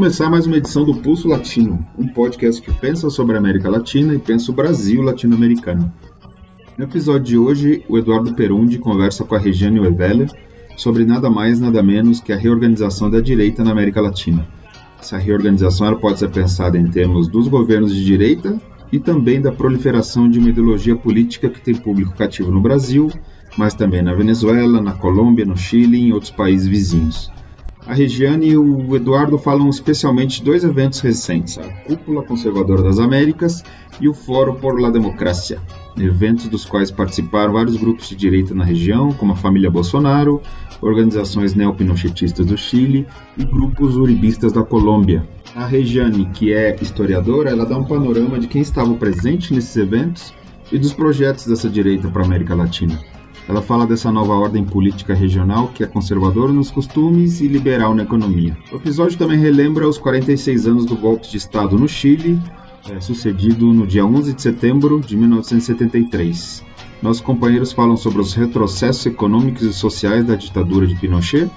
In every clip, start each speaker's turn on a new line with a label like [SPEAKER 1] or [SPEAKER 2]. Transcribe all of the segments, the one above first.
[SPEAKER 1] começar mais uma edição do Pulso Latino, um podcast que pensa sobre a América Latina e pensa o Brasil latino-americano. No episódio de hoje, o Eduardo Perundi conversa com a Regiane Weveller sobre nada mais nada menos que a reorganização da direita na América Latina. Essa reorganização ela pode ser pensada em termos dos governos de direita e também da proliferação de uma ideologia política que tem público cativo no Brasil, mas também na Venezuela, na Colômbia, no Chile e em outros países vizinhos. A Regiane e o Eduardo falam especialmente de dois eventos recentes, a Cúpula Conservadora das Américas e o Fórum por la Democracia, eventos dos quais participaram vários grupos de direita na região, como a família Bolsonaro, organizações neopinochetistas do Chile e grupos uribistas da Colômbia. A Regiane, que é historiadora, ela dá um panorama de quem estava presente nesses eventos e dos projetos dessa direita para a América Latina. Ela fala dessa nova ordem política regional que é conservadora nos costumes e liberal na economia. O episódio também relembra os 46 anos do golpe de Estado no Chile, é, sucedido no dia 11 de setembro de 1973. Nossos companheiros falam sobre os retrocessos econômicos e sociais da ditadura de Pinochet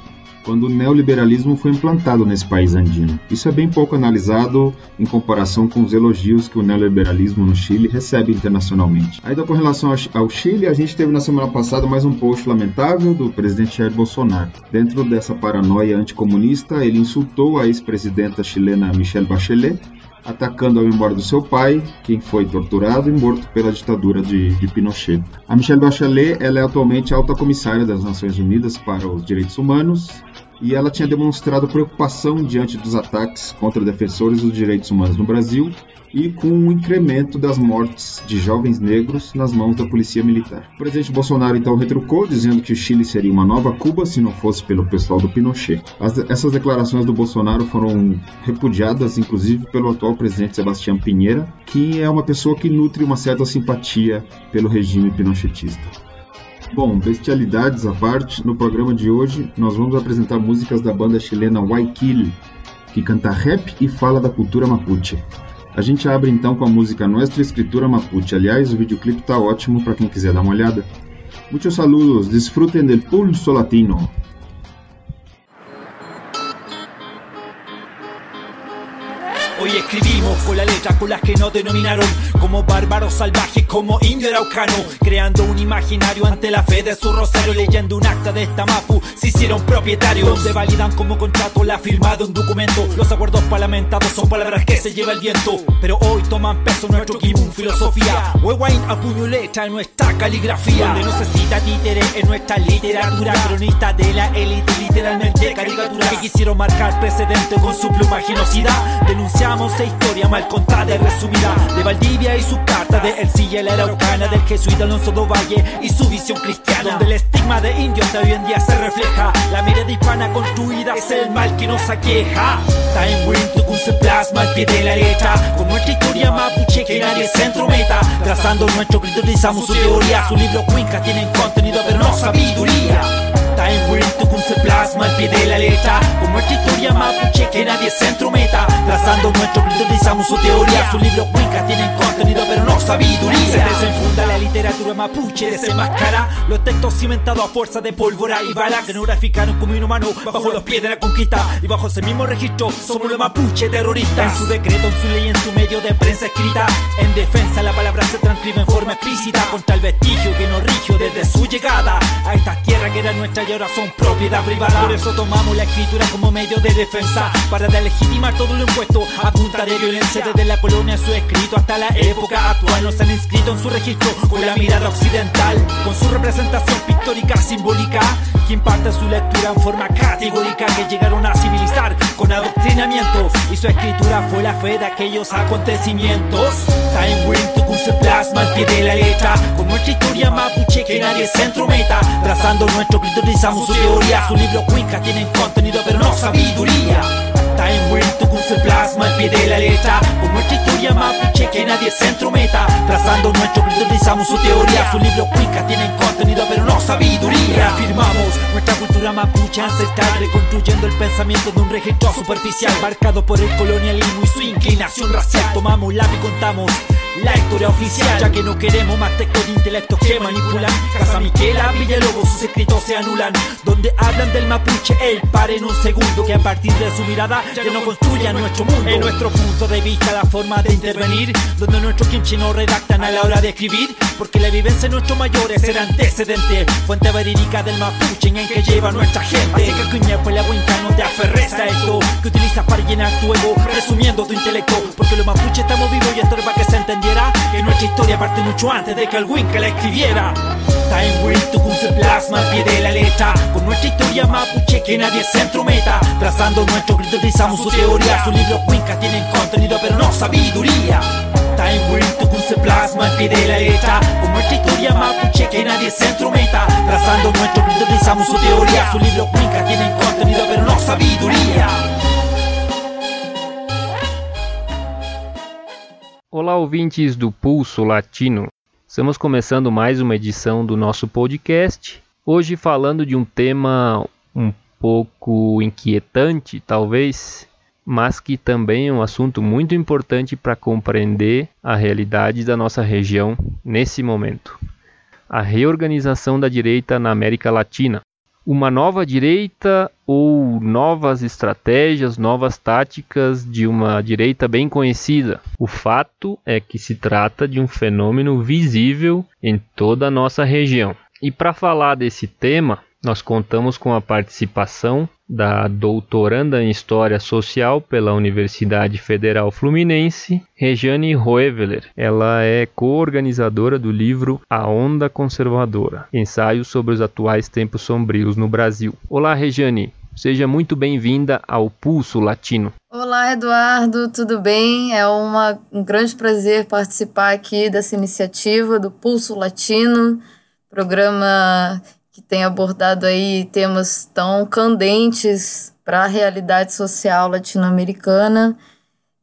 [SPEAKER 1] quando o neoliberalismo foi implantado nesse país andino. Isso é bem pouco analisado em comparação com os elogios que o neoliberalismo no Chile recebe internacionalmente. Ainda com relação ao Chile, a gente teve na semana passada mais um post lamentável do presidente Jair Bolsonaro. Dentro dessa paranoia anticomunista, ele insultou a ex-presidenta chilena Michelle Bachelet atacando a memória do seu pai, quem foi torturado e morto pela ditadura de, de Pinochet. A Michelle Bachelet ela é atualmente alta comissária das Nações Unidas para os Direitos Humanos e ela tinha demonstrado preocupação diante dos ataques contra defensores dos direitos humanos no Brasil e com o incremento das mortes de jovens negros nas mãos da polícia militar. O presidente Bolsonaro então retrucou, dizendo que o Chile seria uma nova Cuba se não fosse pelo pessoal do Pinochet. As, essas declarações do Bolsonaro foram repudiadas, inclusive, pelo atual presidente Sebastião Pinheira, que é uma pessoa que nutre uma certa simpatia pelo regime pinochetista. Bom, bestialidades à parte, no programa de hoje nós vamos apresentar músicas da banda chilena Guayaquil, que canta rap e fala da cultura mapuche. A gente abre então com a música Nuestra Escritura Mapuche. Aliás, o videoclipe tá ótimo para quem quiser dar uma olhada. Muitos saludos, desfrutem del pulso latino.
[SPEAKER 2] Hoy con la letra con las que nos denominaron como bárbaros salvajes, como indio araucano, creando un imaginario ante la fe de su rosario, leyendo un acta de esta mapu, se hicieron propietarios, donde validan como contrato la firma de un documento. Los acuerdos parlamentados son palabras que se lleva el viento, pero hoy toman peso nuestro kimun filosofía. Huewain a puño letra en nuestra caligrafía, donde no se cita títere en nuestra literatura, cronista de la élite, literalmente caricatura, que quisieron marcar precedente con su pluma denunciamos esa historia mal contada y resumida. De Valdivia y su carta de Ercilla la Araucana del jesuita Alonso do Valle y su visión cristiana. Donde el estigma de indio hasta hoy en día se refleja. La mirada hispana construida es el mal que nos aqueja. Time Wind se plasma al pie de la letra con nuestra historia mapuche que nadie se entrometa. Trazando nuestro criterizamos su teoría su libro Cuenca tienen contenido pero no sabiduría Time Wind Tucun se plasma al pie de la letra. Con nuestra historia mapuche que nadie se entrometa. Trazando nuestro criterizamos su teoría. Su libro Cuenca tienen contenido pero no sabiduría. Se desenfunda la literatura mapuche desenmascara los textos cimentados a fuerza de pólvora y bala que no graficaron como inhumano bajo los pies de la conquista. Y bajo ese mismo registro somos los mapuche terroristas. En su decreto, en su ley, en su medio de prensa escrita. En defensa la palabra se transcribe en forma explícita. Contra el vestigio que nos rigió desde su llegada. A esta tierra que era nuestra y ahora son propiedad privada. Por eso tomamos la escritura como medio de defensa para legitimar todo lo impuesto a punta de violencia. Desde la colonia su escrito hasta la época actual. Nos han inscrito en su registro con la mirada occidental con su representación pictórica simbólica que imparte su lectura en forma categórica que llegaron a civilizar con adoctrinamiento. Y su escritura fue la fe de aquellos acontecimientos. Time Tucun se plasma al pie de la letra con nuestra historia mapuche que nadie se entrometa trazando nuestro criterizamos su teoría su libro Cuenca tienen contenido pero no sabiduría. Time Wind Tucun se plasma al pie de la letra. Con nuestra historia mapuche que nadie se entrometa. Trazando nuestro criterizamos su teoría su libro Cuenca tienen contenido pero no sabiduría. Reafirmamos nuestra cultura mapuche ancestral reconstruyendo el pensamiento de un registro superficial marcado por el colonialismo y su inclinación racial. Tomamos lápiz y contamos la historia oficial, ya que no queremos más textos de intelectos que manipulan. Casa Miquela, Villalobos, sus escritos se anulan, donde hablan del mapuche, el par en un segundo, que a partir de su mirada ya no construyan nuestro mundo. En nuestro punto de vista, la forma de intervenir, donde nuestros quinchi no redactan a la hora de escribir, porque la vivencia de nuestros mayores era antecedente, fuente verídica del mapuche en el que lleva nuestra gente. Así que cuña, pues la cuenca no te aferres a esto, que utilizas para llenar tu ego, resumiendo tu intelecto, porque los mapuches estamos vivos y esto es para que se entendiera que nuestra historia parte mucho antes de que el Winca la escribiera. Time Will Tukun se plasma al pie de la letra. Con nuestra historia mapuche que nadie se entrometa. Trazando nuestro grito utilizamos su teoría. Sus libros Winca tienen contenido pero no sabiduría Plasma grito sabiduría
[SPEAKER 3] Olá, ouvintes do Pulso Latino. Estamos começando mais uma edição do nosso podcast. Hoje falando de um tema um pouco inquietante, talvez, mas que também é um assunto muito importante para compreender a realidade da nossa região nesse momento. A reorganização da direita na América Latina uma nova direita ou novas estratégias, novas táticas de uma direita bem conhecida. O fato é que se trata de um fenômeno visível em toda a nossa região. E para falar desse tema, nós contamos com a participação da doutoranda em História Social pela Universidade Federal Fluminense, Rejane Roeveler. Ela é co-organizadora do livro A Onda Conservadora, ensaio sobre os atuais tempos sombrios no Brasil. Olá, Rejane. Seja muito bem-vinda ao Pulso Latino.
[SPEAKER 4] Olá, Eduardo, tudo bem? É uma, um grande prazer participar aqui dessa iniciativa do Pulso Latino, programa que tem abordado aí temas tão candentes para a realidade social latino-americana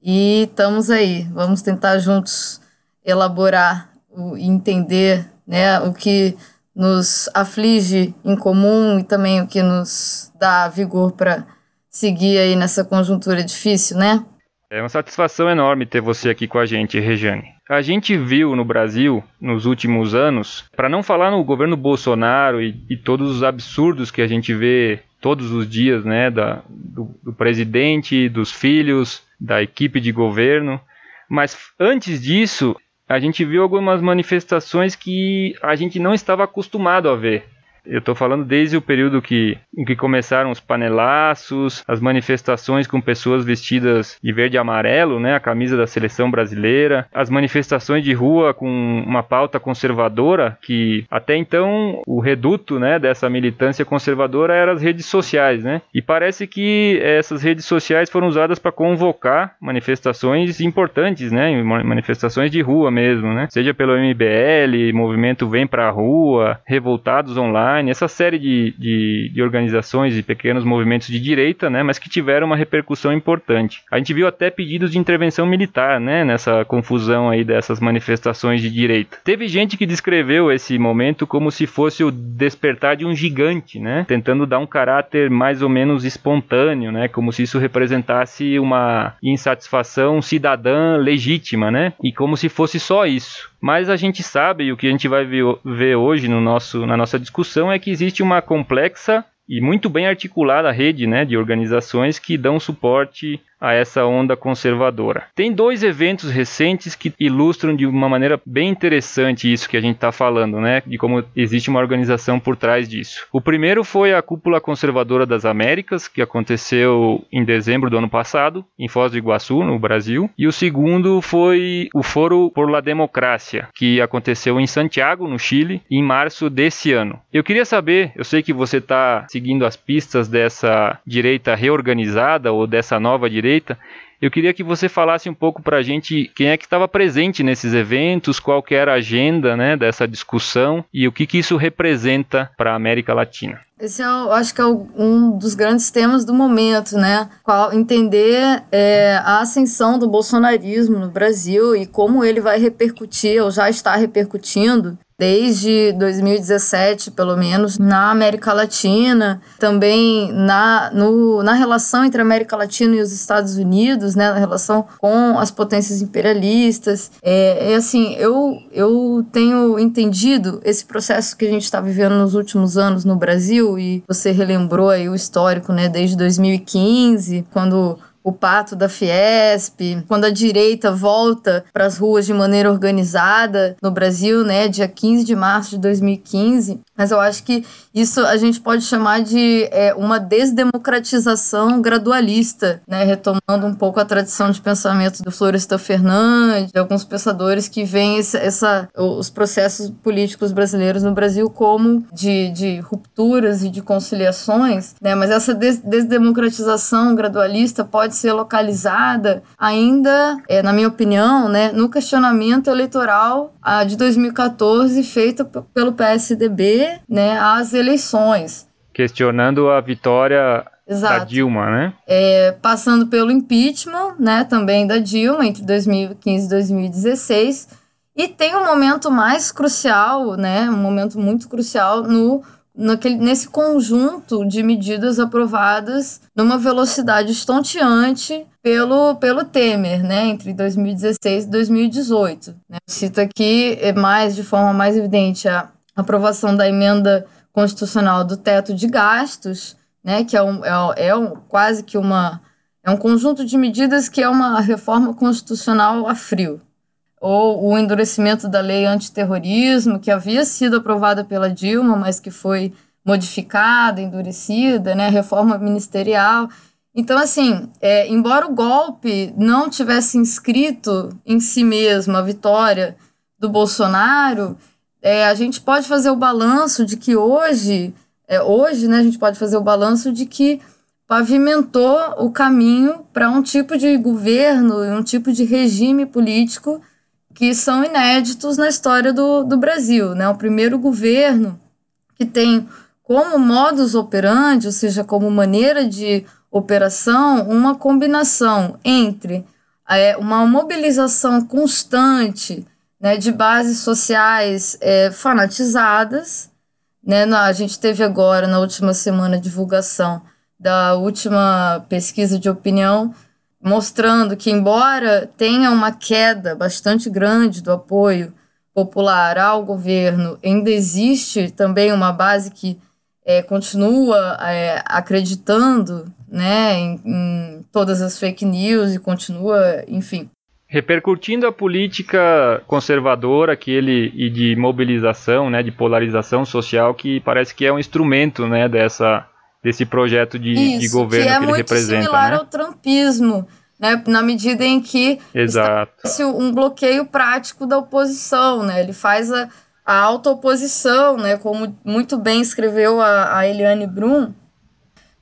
[SPEAKER 4] e estamos aí, vamos tentar juntos elaborar e entender né, o que nos aflige em comum e também o que nos dá vigor para seguir aí nessa conjuntura difícil, né?
[SPEAKER 3] É uma satisfação enorme ter você aqui com a gente, Regiane. A gente viu no Brasil, nos últimos anos, para não falar no governo Bolsonaro e, e, todos os absurdos que a gente vê todos os dias, né, da, do, do presidente, dos filhos, da equipe de governo, mas antes disso, a gente viu algumas manifestações que a gente não estava acostumado a ver. Eu estou falando desde o período que, em que começaram os panelaços, as manifestações com pessoas vestidas de verde e amarelo, né, a camisa da seleção brasileira, as manifestações de rua com uma pauta conservadora, que até então o reduto né, dessa militância conservadora eram as redes sociais. Né? E parece que essas redes sociais foram usadas para convocar manifestações importantes, né, manifestações de rua mesmo, né? seja pelo MBL, Movimento Vem Pra Rua, Revoltados Online Online, essa série de, de, de, organizações e pequenos movimentos de direita, né, mas que tiveram uma repercussão importante. A gente viu até pedidos de intervenção militar, né, nessa confusão aí dessas manifestações de direita. Teve gente que descreveu esse momento como se fosse o despertar de um gigante, né, tentando dar um caráter mais ou menos espontâneo, né, como se isso representasse uma insatisfação cidadã legítima, né, e como se fosse só isso. Mas a gente sabe, e o que a gente vai ver hoje no nosso, na nossa discussão, é que existe uma complexa e muito bem articulada rede né, de organizações que dão suporte a essa onda conservadora. Tem dois eventos recentes que ilustram de uma maneira bem interessante isso que a gente está falando, né? De como existe uma organização por trás disso. O primeiro foi a Cúpula Conservadora das Américas, que aconteceu em dezembro do ano passado, em Foz do Iguaçu, no Brasil. E o segundo foi o Foro por la Democracia, que aconteceu em Santiago, no Chile, em março desse ano. Eu queria saber, eu sei que você está seguindo as pistas dessa direita reorganizada ou dessa nova direita direita. Eu queria que você falasse um pouco para a gente quem é que estava presente nesses eventos, qual que era a agenda né, dessa discussão e o que, que isso representa para a América Latina.
[SPEAKER 4] Esse é, eu acho que é um dos grandes temas do momento, né? Qual, entender é, a ascensão do bolsonarismo no Brasil e como ele vai repercutir, ou já está repercutindo, desde 2017, pelo menos, na América Latina, também na, no, na relação entre a América Latina e os Estados Unidos, né, na relação com as potências imperialistas. É, é assim, eu, eu tenho entendido esse processo que a gente está vivendo nos últimos anos no Brasil, e você relembrou aí o histórico, né, desde 2015, quando o pato da Fiesp, quando a direita volta para as ruas de maneira organizada no Brasil, né, dia 15 de março de 2015. Mas eu acho que isso a gente pode chamar de é, uma desdemocratização gradualista, né, retomando um pouco a tradição de pensamento do Florestan Fernandes, de alguns pensadores que veem essa, essa, os processos políticos brasileiros no Brasil como de, de rupturas e de conciliações, né, mas essa des desdemocratização gradualista pode ser localizada ainda, é, na minha opinião, né, no questionamento eleitoral a, de 2014 feito pelo PSDB né, às eleições.
[SPEAKER 3] Questionando a vitória Exato. da Dilma, né?
[SPEAKER 4] É, passando pelo impeachment, né, também da Dilma, entre 2015 e 2016. E tem um momento mais crucial, né, um momento muito crucial no naquele, nesse conjunto de medidas aprovadas numa velocidade estonteante pelo, pelo Temer, né, entre 2016 e 2018. Né. Cito aqui é mais de forma mais evidente a aprovação da emenda constitucional do teto de gastos, né, que é, um, é, é um, quase que uma é um conjunto de medidas que é uma reforma constitucional a frio ou o endurecimento da lei antiterrorismo, que havia sido aprovada pela Dilma, mas que foi modificada, endurecida, né, reforma ministerial. Então, assim, é, embora o golpe não tivesse inscrito em si mesmo a vitória do Bolsonaro, é, a gente pode fazer o balanço de que hoje, é, hoje, né, a gente pode fazer o balanço de que pavimentou o caminho para um tipo de governo, um tipo de regime político que são inéditos na história do, do Brasil. Né? O primeiro governo que tem como modus operandi, ou seja, como maneira de operação, uma combinação entre é, uma mobilização constante né, de bases sociais é, fanatizadas. Né? A gente teve agora, na última semana, a divulgação da última pesquisa de opinião mostrando que, embora tenha uma queda bastante grande do apoio popular ao governo, ainda existe também uma base que é, continua é, acreditando né, em, em todas as fake news e continua, enfim,
[SPEAKER 3] repercutindo a política conservadora que ele e de mobilização, né, de polarização social que parece que é um instrumento, né, dessa desse projeto de,
[SPEAKER 4] Isso,
[SPEAKER 3] de governo que,
[SPEAKER 4] é
[SPEAKER 3] que ele representa.
[SPEAKER 4] É similar
[SPEAKER 3] né?
[SPEAKER 4] ao trumpismo, né? Na medida em que
[SPEAKER 3] Exato.
[SPEAKER 4] um bloqueio prático da oposição, né? Ele faz a, a auto-oposição, né? Como muito bem escreveu a, a Eliane Brum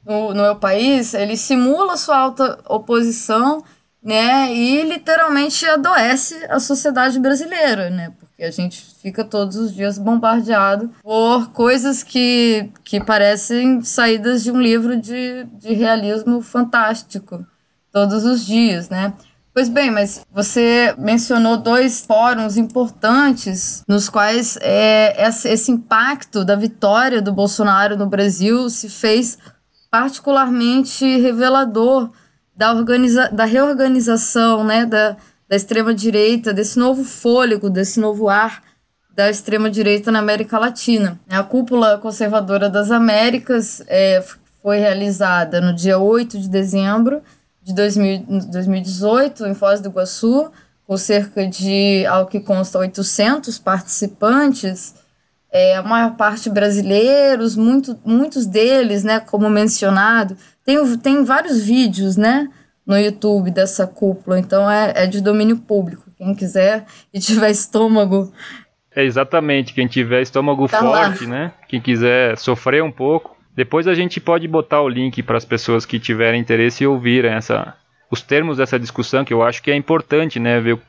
[SPEAKER 4] no, no meu país, ele simula sua auto-oposição, né? E literalmente adoece a sociedade brasileira, né? E a gente fica todos os dias bombardeado por coisas que, que parecem saídas de um livro de, de realismo fantástico, todos os dias, né? Pois bem, mas você mencionou dois fóruns importantes nos quais é, esse impacto da vitória do Bolsonaro no Brasil se fez particularmente revelador da, organiza da reorganização, né, da, da extrema-direita, desse novo fôlego, desse novo ar da extrema-direita na América Latina. A cúpula conservadora das Américas é, foi realizada no dia 8 de dezembro de 2018, em Foz do Iguaçu, com cerca de, ao que consta, 800 participantes, é, a maior parte brasileiros, muito, muitos deles, né, como mencionado, tem, tem vários vídeos, né, no YouTube dessa cúpula, então é, é de domínio público. Quem quiser e tiver estômago.
[SPEAKER 3] É exatamente, quem tiver estômago tá forte, lá. né? Quem quiser sofrer um pouco. Depois a gente pode botar o link para as pessoas que tiverem interesse e ouvirem essa, os termos dessa discussão, que eu acho que é importante, né? Ver o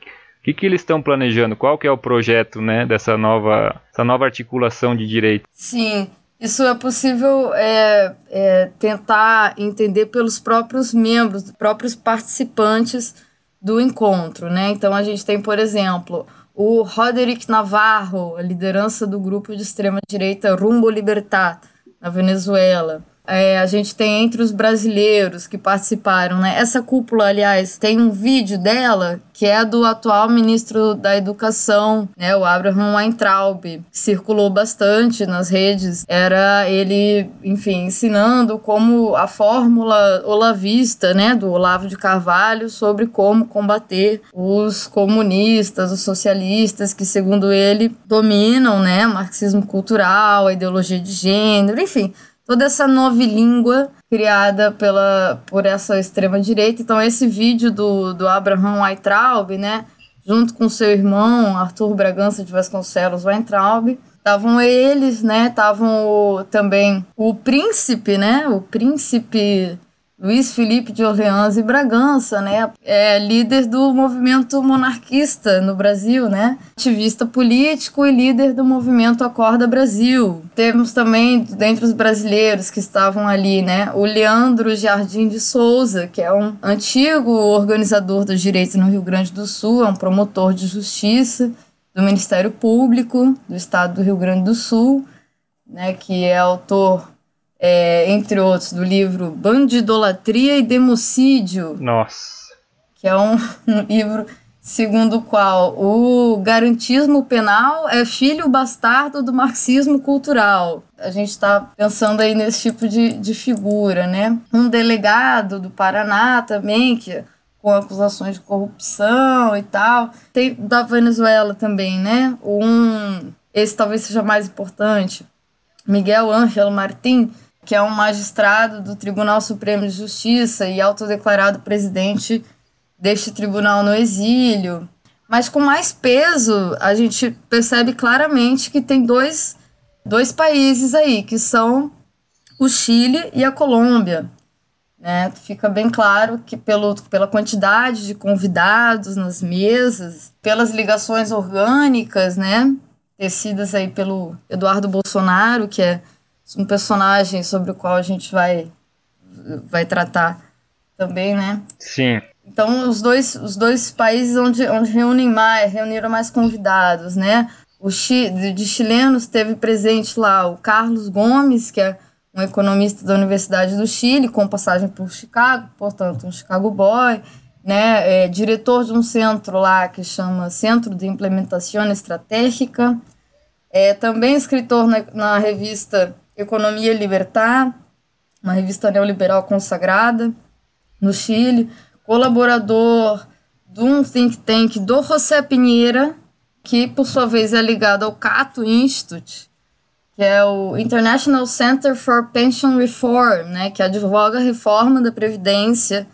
[SPEAKER 3] que, que eles estão planejando, qual que é o projeto, né? Dessa nova, essa nova articulação de direito.
[SPEAKER 4] Sim, isso é possível é, é, tentar entender pelos próprios membros, próprios participantes do encontro, né? Então a gente tem, por exemplo, o Roderick Navarro, a liderança do grupo de extrema-direita Rumbo Libertad, na Venezuela. É, a gente tem entre os brasileiros que participaram, né? Essa cúpula, aliás, tem um vídeo dela que é do atual ministro da Educação, né, o Abraham Weintraub, que circulou bastante nas redes. Era ele, enfim, ensinando como a fórmula olavista, né, do Olavo de Carvalho sobre como combater os comunistas, os socialistas que, segundo ele, dominam, né, marxismo cultural, a ideologia de gênero, enfim, toda essa nova língua criada pela, por essa extrema-direita. Então, esse vídeo do, do Abraham Weintraub, né, junto com seu irmão, Arthur Bragança de Vasconcelos Weintraub, estavam eles, né, estavam também o príncipe, né, o príncipe Luiz Felipe de Orleans e Bragança, né? É líder do movimento monarquista no Brasil, né? Ativista político e líder do movimento Acorda Brasil. Temos também, dentre os brasileiros que estavam ali, né? O Leandro Jardim de Souza, que é um antigo organizador dos direitos no Rio Grande do Sul, é um promotor de justiça do Ministério Público do Estado do Rio Grande do Sul, né? Que é autor é, entre outros, do livro Bandidolatria e Democídio.
[SPEAKER 3] Nossa.
[SPEAKER 4] Que é um, um livro segundo o qual o garantismo penal é filho bastardo do marxismo cultural. A gente está pensando aí nesse tipo de, de figura, né? Um delegado do Paraná também, que com acusações de corrupção e tal. Tem da Venezuela também, né? Um, esse talvez seja mais importante, Miguel Ángel Martim, que é um magistrado do Tribunal Supremo de Justiça e autodeclarado presidente deste tribunal no exílio. Mas com mais peso, a gente percebe claramente que tem dois, dois países aí, que são o Chile e a Colômbia. Né? Fica bem claro que pelo, pela quantidade de convidados nas mesas, pelas ligações orgânicas, né? tecidas aí pelo Eduardo Bolsonaro, que é um personagem sobre o qual a gente vai, vai tratar também, né?
[SPEAKER 3] Sim.
[SPEAKER 4] Então, os dois, os dois países onde, onde reúnem mais, reuniram mais convidados, né? O Chi, de chilenos teve presente lá o Carlos Gomes, que é um economista da Universidade do Chile, com passagem por Chicago, portanto, um Chicago Boy, né? É, diretor de um centro lá que chama Centro de Implementação Estratégica, é também escritor na, na revista Economia Libertar, uma revista neoliberal consagrada no Chile, colaborador de um think tank do José Pinheira, que por sua vez é ligado ao Cato Institute, que é o International Center for Pension Reform, né, que advoga a reforma da Previdência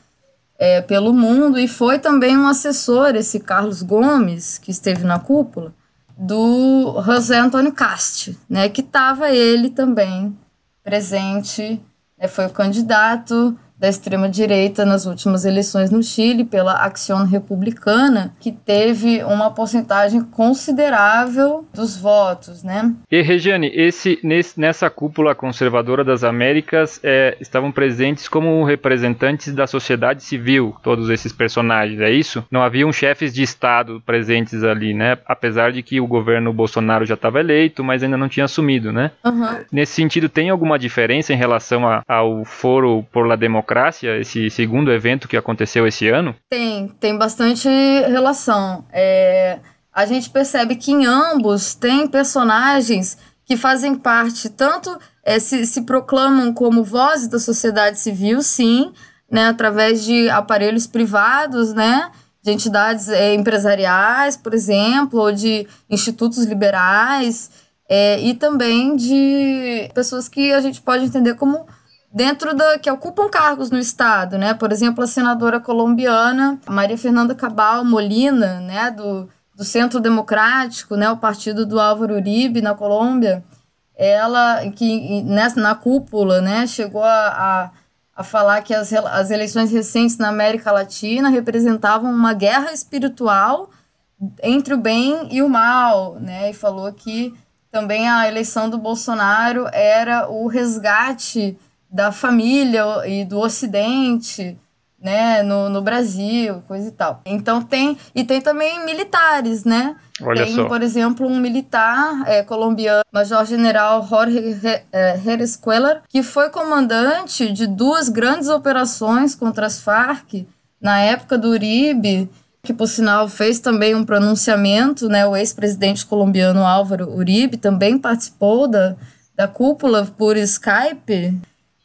[SPEAKER 4] é, pelo mundo, e foi também um assessor, esse Carlos Gomes, que esteve na cúpula, do José Antônio Cast, né, que estava ele também presente, né, foi o candidato da extrema-direita nas últimas eleições no Chile pela Acción Republicana, que teve uma porcentagem considerável dos votos, né?
[SPEAKER 3] E Regiane, esse, nesse, nessa cúpula conservadora das Américas é, estavam presentes como representantes da sociedade civil, todos esses personagens, é isso? Não haviam chefes de Estado presentes ali, né? Apesar de que o governo Bolsonaro já estava eleito, mas ainda não tinha assumido, né?
[SPEAKER 4] Uhum.
[SPEAKER 3] Nesse sentido, tem alguma diferença em relação a, ao Foro por la Democracia? Democracia, esse segundo evento que aconteceu esse ano?
[SPEAKER 4] Tem, tem bastante relação. É, a gente percebe que em ambos tem personagens que fazem parte, tanto é, se, se proclamam como vozes da sociedade civil, sim, né, através de aparelhos privados, né, de entidades é, empresariais, por exemplo, ou de institutos liberais, é, e também de pessoas que a gente pode entender como dentro da que ocupam cargos no estado, né? Por exemplo, a senadora colombiana Maria Fernanda Cabal Molina, né, do, do Centro Democrático, né, o partido do Álvaro Uribe na Colômbia, ela que nessa na cúpula, né, chegou a, a, a falar que as, as eleições recentes na América Latina representavam uma guerra espiritual entre o bem e o mal, né? E falou que também a eleição do Bolsonaro era o resgate da família e do Ocidente, né, no, no Brasil, coisa e tal. Então tem e tem também militares, né?
[SPEAKER 3] Olha
[SPEAKER 4] tem,
[SPEAKER 3] só.
[SPEAKER 4] por exemplo, um militar é, colombiano, Major-General Jorge Jerez Cuellar, que foi comandante de duas grandes operações contra as Farc na época do Uribe, que por sinal fez também um pronunciamento, né? O ex-presidente colombiano Álvaro Uribe também participou da, da cúpula por Skype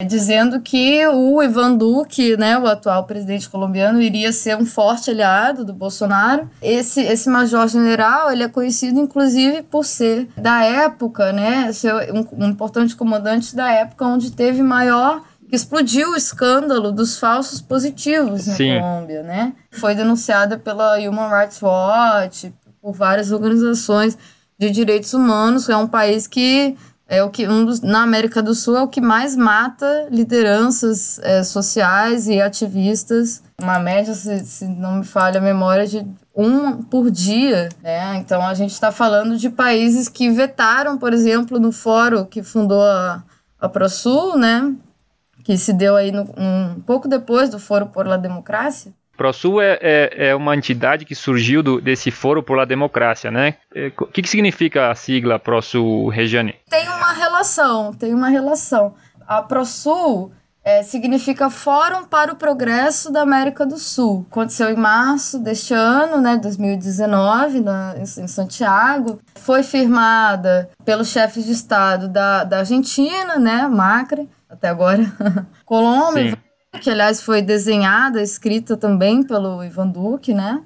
[SPEAKER 4] dizendo que o Ivan Duque, né, o atual presidente colombiano, iria ser um forte aliado do Bolsonaro. Esse, esse major-general, ele é conhecido inclusive por ser da época, né, ser um, um importante comandante da época onde teve maior que explodiu o escândalo dos falsos positivos na
[SPEAKER 3] Sim.
[SPEAKER 4] Colômbia, né? Foi denunciada pela Human Rights Watch, por várias organizações de direitos humanos. É um país que é o que um dos, na América do Sul é o que mais mata lideranças é, sociais e ativistas. Uma média, se, se não me falha a memória, de um por dia, né? Então a gente está falando de países que vetaram, por exemplo, no fórum que fundou a, a ProSul, né? Que se deu aí no, um pouco depois do Foro por la Democracia.
[SPEAKER 3] ProSul é, é, é, uma entidade que surgiu do, desse Foro por la Democracia, né? O que, que significa a sigla ProSul, Regiane?
[SPEAKER 4] Tem uma relação, tem uma relação. A ProSul é, significa Fórum para o Progresso da América do Sul. Aconteceu em março deste ano, né, 2019, na, em, em Santiago. Foi firmada pelos chefes de Estado da, da Argentina, né, Macri, até agora, Colômbia,
[SPEAKER 3] Sim.
[SPEAKER 4] Que aliás foi desenhada, escrita também pelo Ivan Duque, né?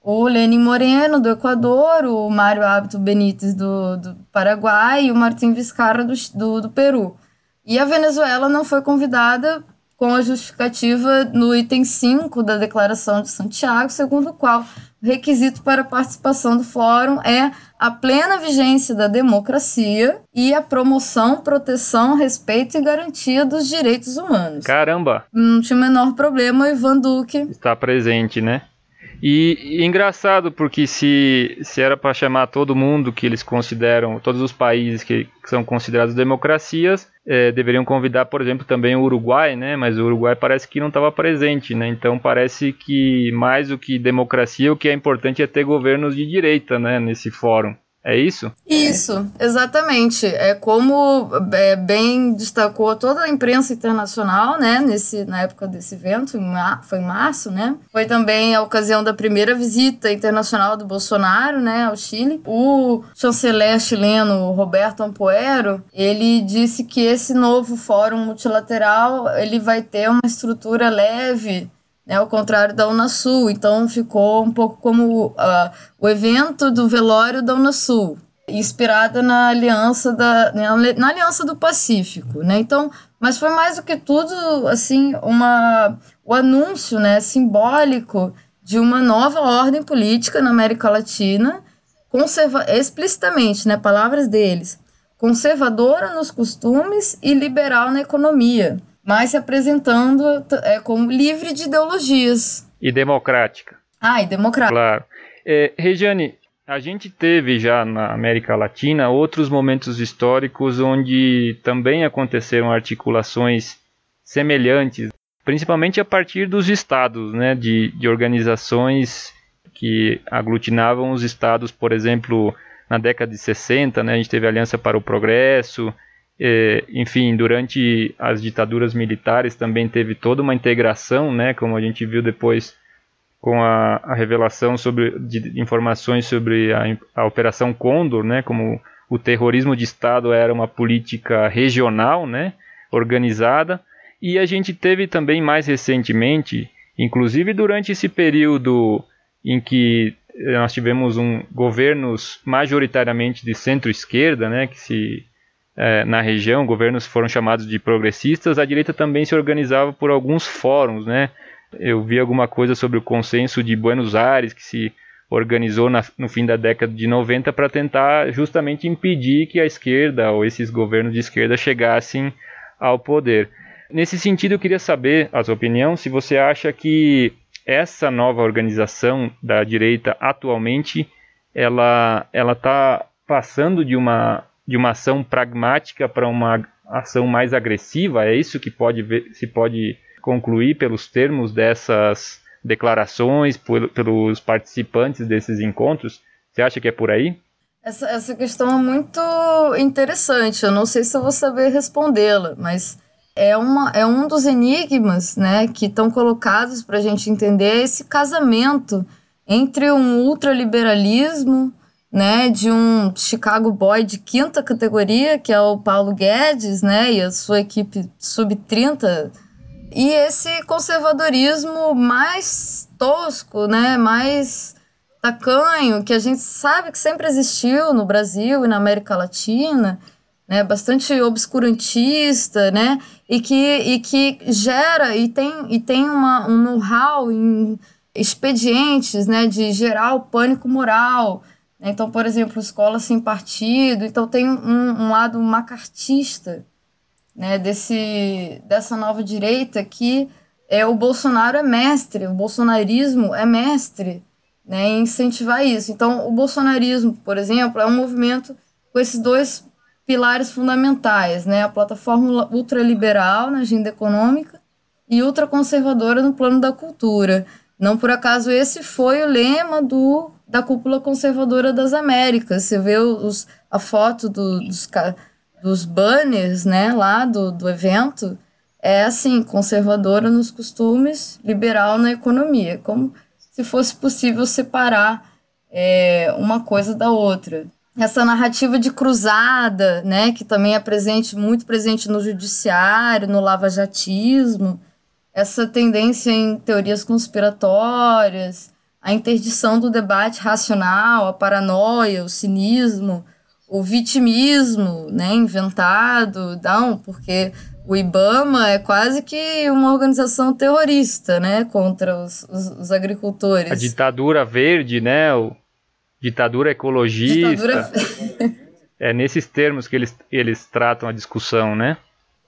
[SPEAKER 4] O Lenin Moreno, do Equador, o Mário Hábito Benítez, do, do Paraguai, e o Martim Vizcarra, do, do, do Peru. E a Venezuela não foi convidada com a justificativa no item 5 da Declaração de Santiago, segundo o qual requisito para a participação do fórum é a plena vigência da democracia e a promoção, proteção, respeito e garantia dos direitos humanos.
[SPEAKER 3] Caramba!
[SPEAKER 4] Não tinha o menor problema o Ivan Duque
[SPEAKER 3] Está presente, né? E, e engraçado porque se, se era para chamar todo mundo que eles consideram, todos os países que, que são considerados democracias, é, deveriam convidar, por exemplo, também o Uruguai, né? Mas o Uruguai parece que não estava presente, né? Então parece que mais do que democracia, o que é importante é ter governos de direita, né? Nesse fórum. É isso?
[SPEAKER 4] Isso, exatamente. É como é, bem destacou toda a imprensa internacional, né, nesse, na época desse evento, em foi em março, né? Foi também a ocasião da primeira visita internacional do Bolsonaro, né, ao Chile. O chanceler chileno Roberto Ampoero, ele disse que esse novo fórum multilateral, ele vai ter uma estrutura leve, né, ao contrário da Unasul. Então ficou um pouco como uh, o evento do velório da Unasul, inspirada na aliança da na aliança do Pacífico, né? Então, mas foi mais do que tudo assim uma o anúncio, né, simbólico de uma nova ordem política na América Latina, conserva explicitamente, né, palavras deles, conservadora nos costumes e liberal na economia mas se apresentando é, como livre de ideologias.
[SPEAKER 3] E democrática.
[SPEAKER 4] Ah, e democrática.
[SPEAKER 3] Claro. É, Regiane, a gente teve já na América Latina outros momentos históricos onde também aconteceram articulações semelhantes, principalmente a partir dos estados, né, de, de organizações que aglutinavam os estados, por exemplo, na década de 60, né, a gente teve a Aliança para o Progresso, é, enfim, durante as ditaduras militares também teve toda uma integração, né, como a gente viu depois com a, a revelação sobre, de informações sobre a, a, Operação Condor, né, como o terrorismo de Estado era uma política regional, né, organizada, e a gente teve também mais recentemente, inclusive durante esse período em que nós tivemos um, governos majoritariamente de centro-esquerda, né, que se é, na região, governos foram chamados de progressistas, a direita também se organizava por alguns fóruns, né? Eu vi alguma coisa sobre o consenso de Buenos Aires, que se organizou na, no fim da década de 90 para tentar justamente impedir que a esquerda ou esses governos de esquerda chegassem ao poder. Nesse sentido, eu queria saber a sua opinião, se você acha que essa nova organização da direita atualmente ela ela está passando de uma de uma ação pragmática para uma ação mais agressiva? É isso que pode ver, se pode concluir pelos termos dessas declarações, por, pelos participantes desses encontros? Você acha que é por aí?
[SPEAKER 4] Essa, essa questão é muito interessante. Eu não sei se eu vou saber respondê-la, mas é, uma, é um dos enigmas né, que estão colocados para a gente entender esse casamento entre um ultraliberalismo né, de um Chicago Boy de quinta categoria, que é o Paulo Guedes, né, e a sua equipe sub-30, e esse conservadorismo mais tosco, né, mais tacanho, que a gente sabe que sempre existiu no Brasil e na América Latina, né, bastante obscurantista, né, e que, e que gera e tem, e tem uma, um know-how em expedientes, né, de gerar o pânico moral, então, por exemplo, escola sem partido. Então, tem um, um lado macartista né, desse, dessa nova direita que é, o Bolsonaro é mestre, o bolsonarismo é mestre né, em incentivar isso. Então, o bolsonarismo, por exemplo, é um movimento com esses dois pilares fundamentais, né, a plataforma ultraliberal na agenda econômica e ultraconservadora no plano da cultura. Não por acaso esse foi o lema do da cúpula conservadora das Américas. Você vê os, a foto do, dos, dos banners né, lá do, do evento, é assim, conservadora nos costumes, liberal na economia, como se fosse possível separar é, uma coisa da outra. Essa narrativa de cruzada, né, que também é presente, muito presente no judiciário, no lavajatismo, essa tendência em teorias conspiratórias, a interdição do debate racional, a paranoia, o cinismo, o vitimismo, né, inventado, não, porque o IBAMA é quase que uma organização terrorista, né, contra os, os, os agricultores.
[SPEAKER 3] A ditadura verde, né, o ditadura ecologista. Ditadura... é nesses termos que eles, eles tratam a discussão, né?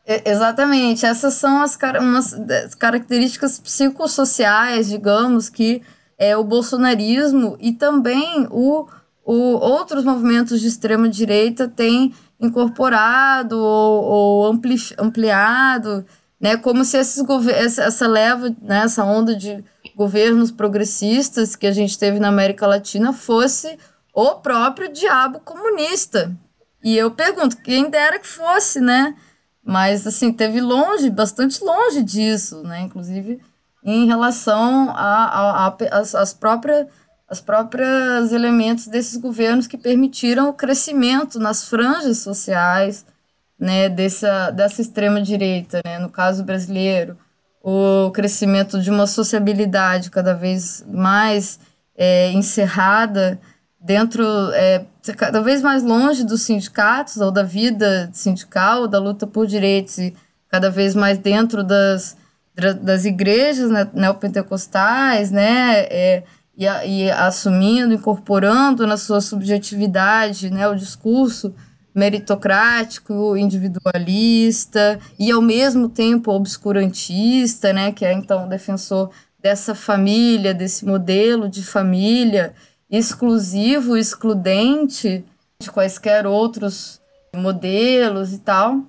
[SPEAKER 4] É, exatamente, essas são as, umas, as características psicossociais, digamos, que é, o bolsonarismo e também o, o outros movimentos de extrema direita têm incorporado ou, ou ampli, ampliado, né, como se esses essa, leva, né, essa onda de governos progressistas que a gente teve na América Latina fosse o próprio diabo comunista. E eu pergunto, quem dera que fosse, né? Mas, assim, teve longe, bastante longe disso, né? Inclusive, em relação às próprias as próprias elementos desses governos que permitiram o crescimento nas franjas sociais né, dessa, dessa extrema direita, né, no caso brasileiro, o crescimento de uma sociabilidade cada vez mais é, encerrada dentro, é, cada vez mais longe dos sindicatos ou da vida sindical, da luta por direitos e cada vez mais dentro das das igrejas né, neopentecostais, né, é, e, e, assumindo, incorporando na sua subjetividade né, o discurso meritocrático, individualista e ao mesmo tempo obscurantista, né, que é então defensor dessa família, desse modelo de família exclusivo, excludente de quaisquer outros modelos e tal.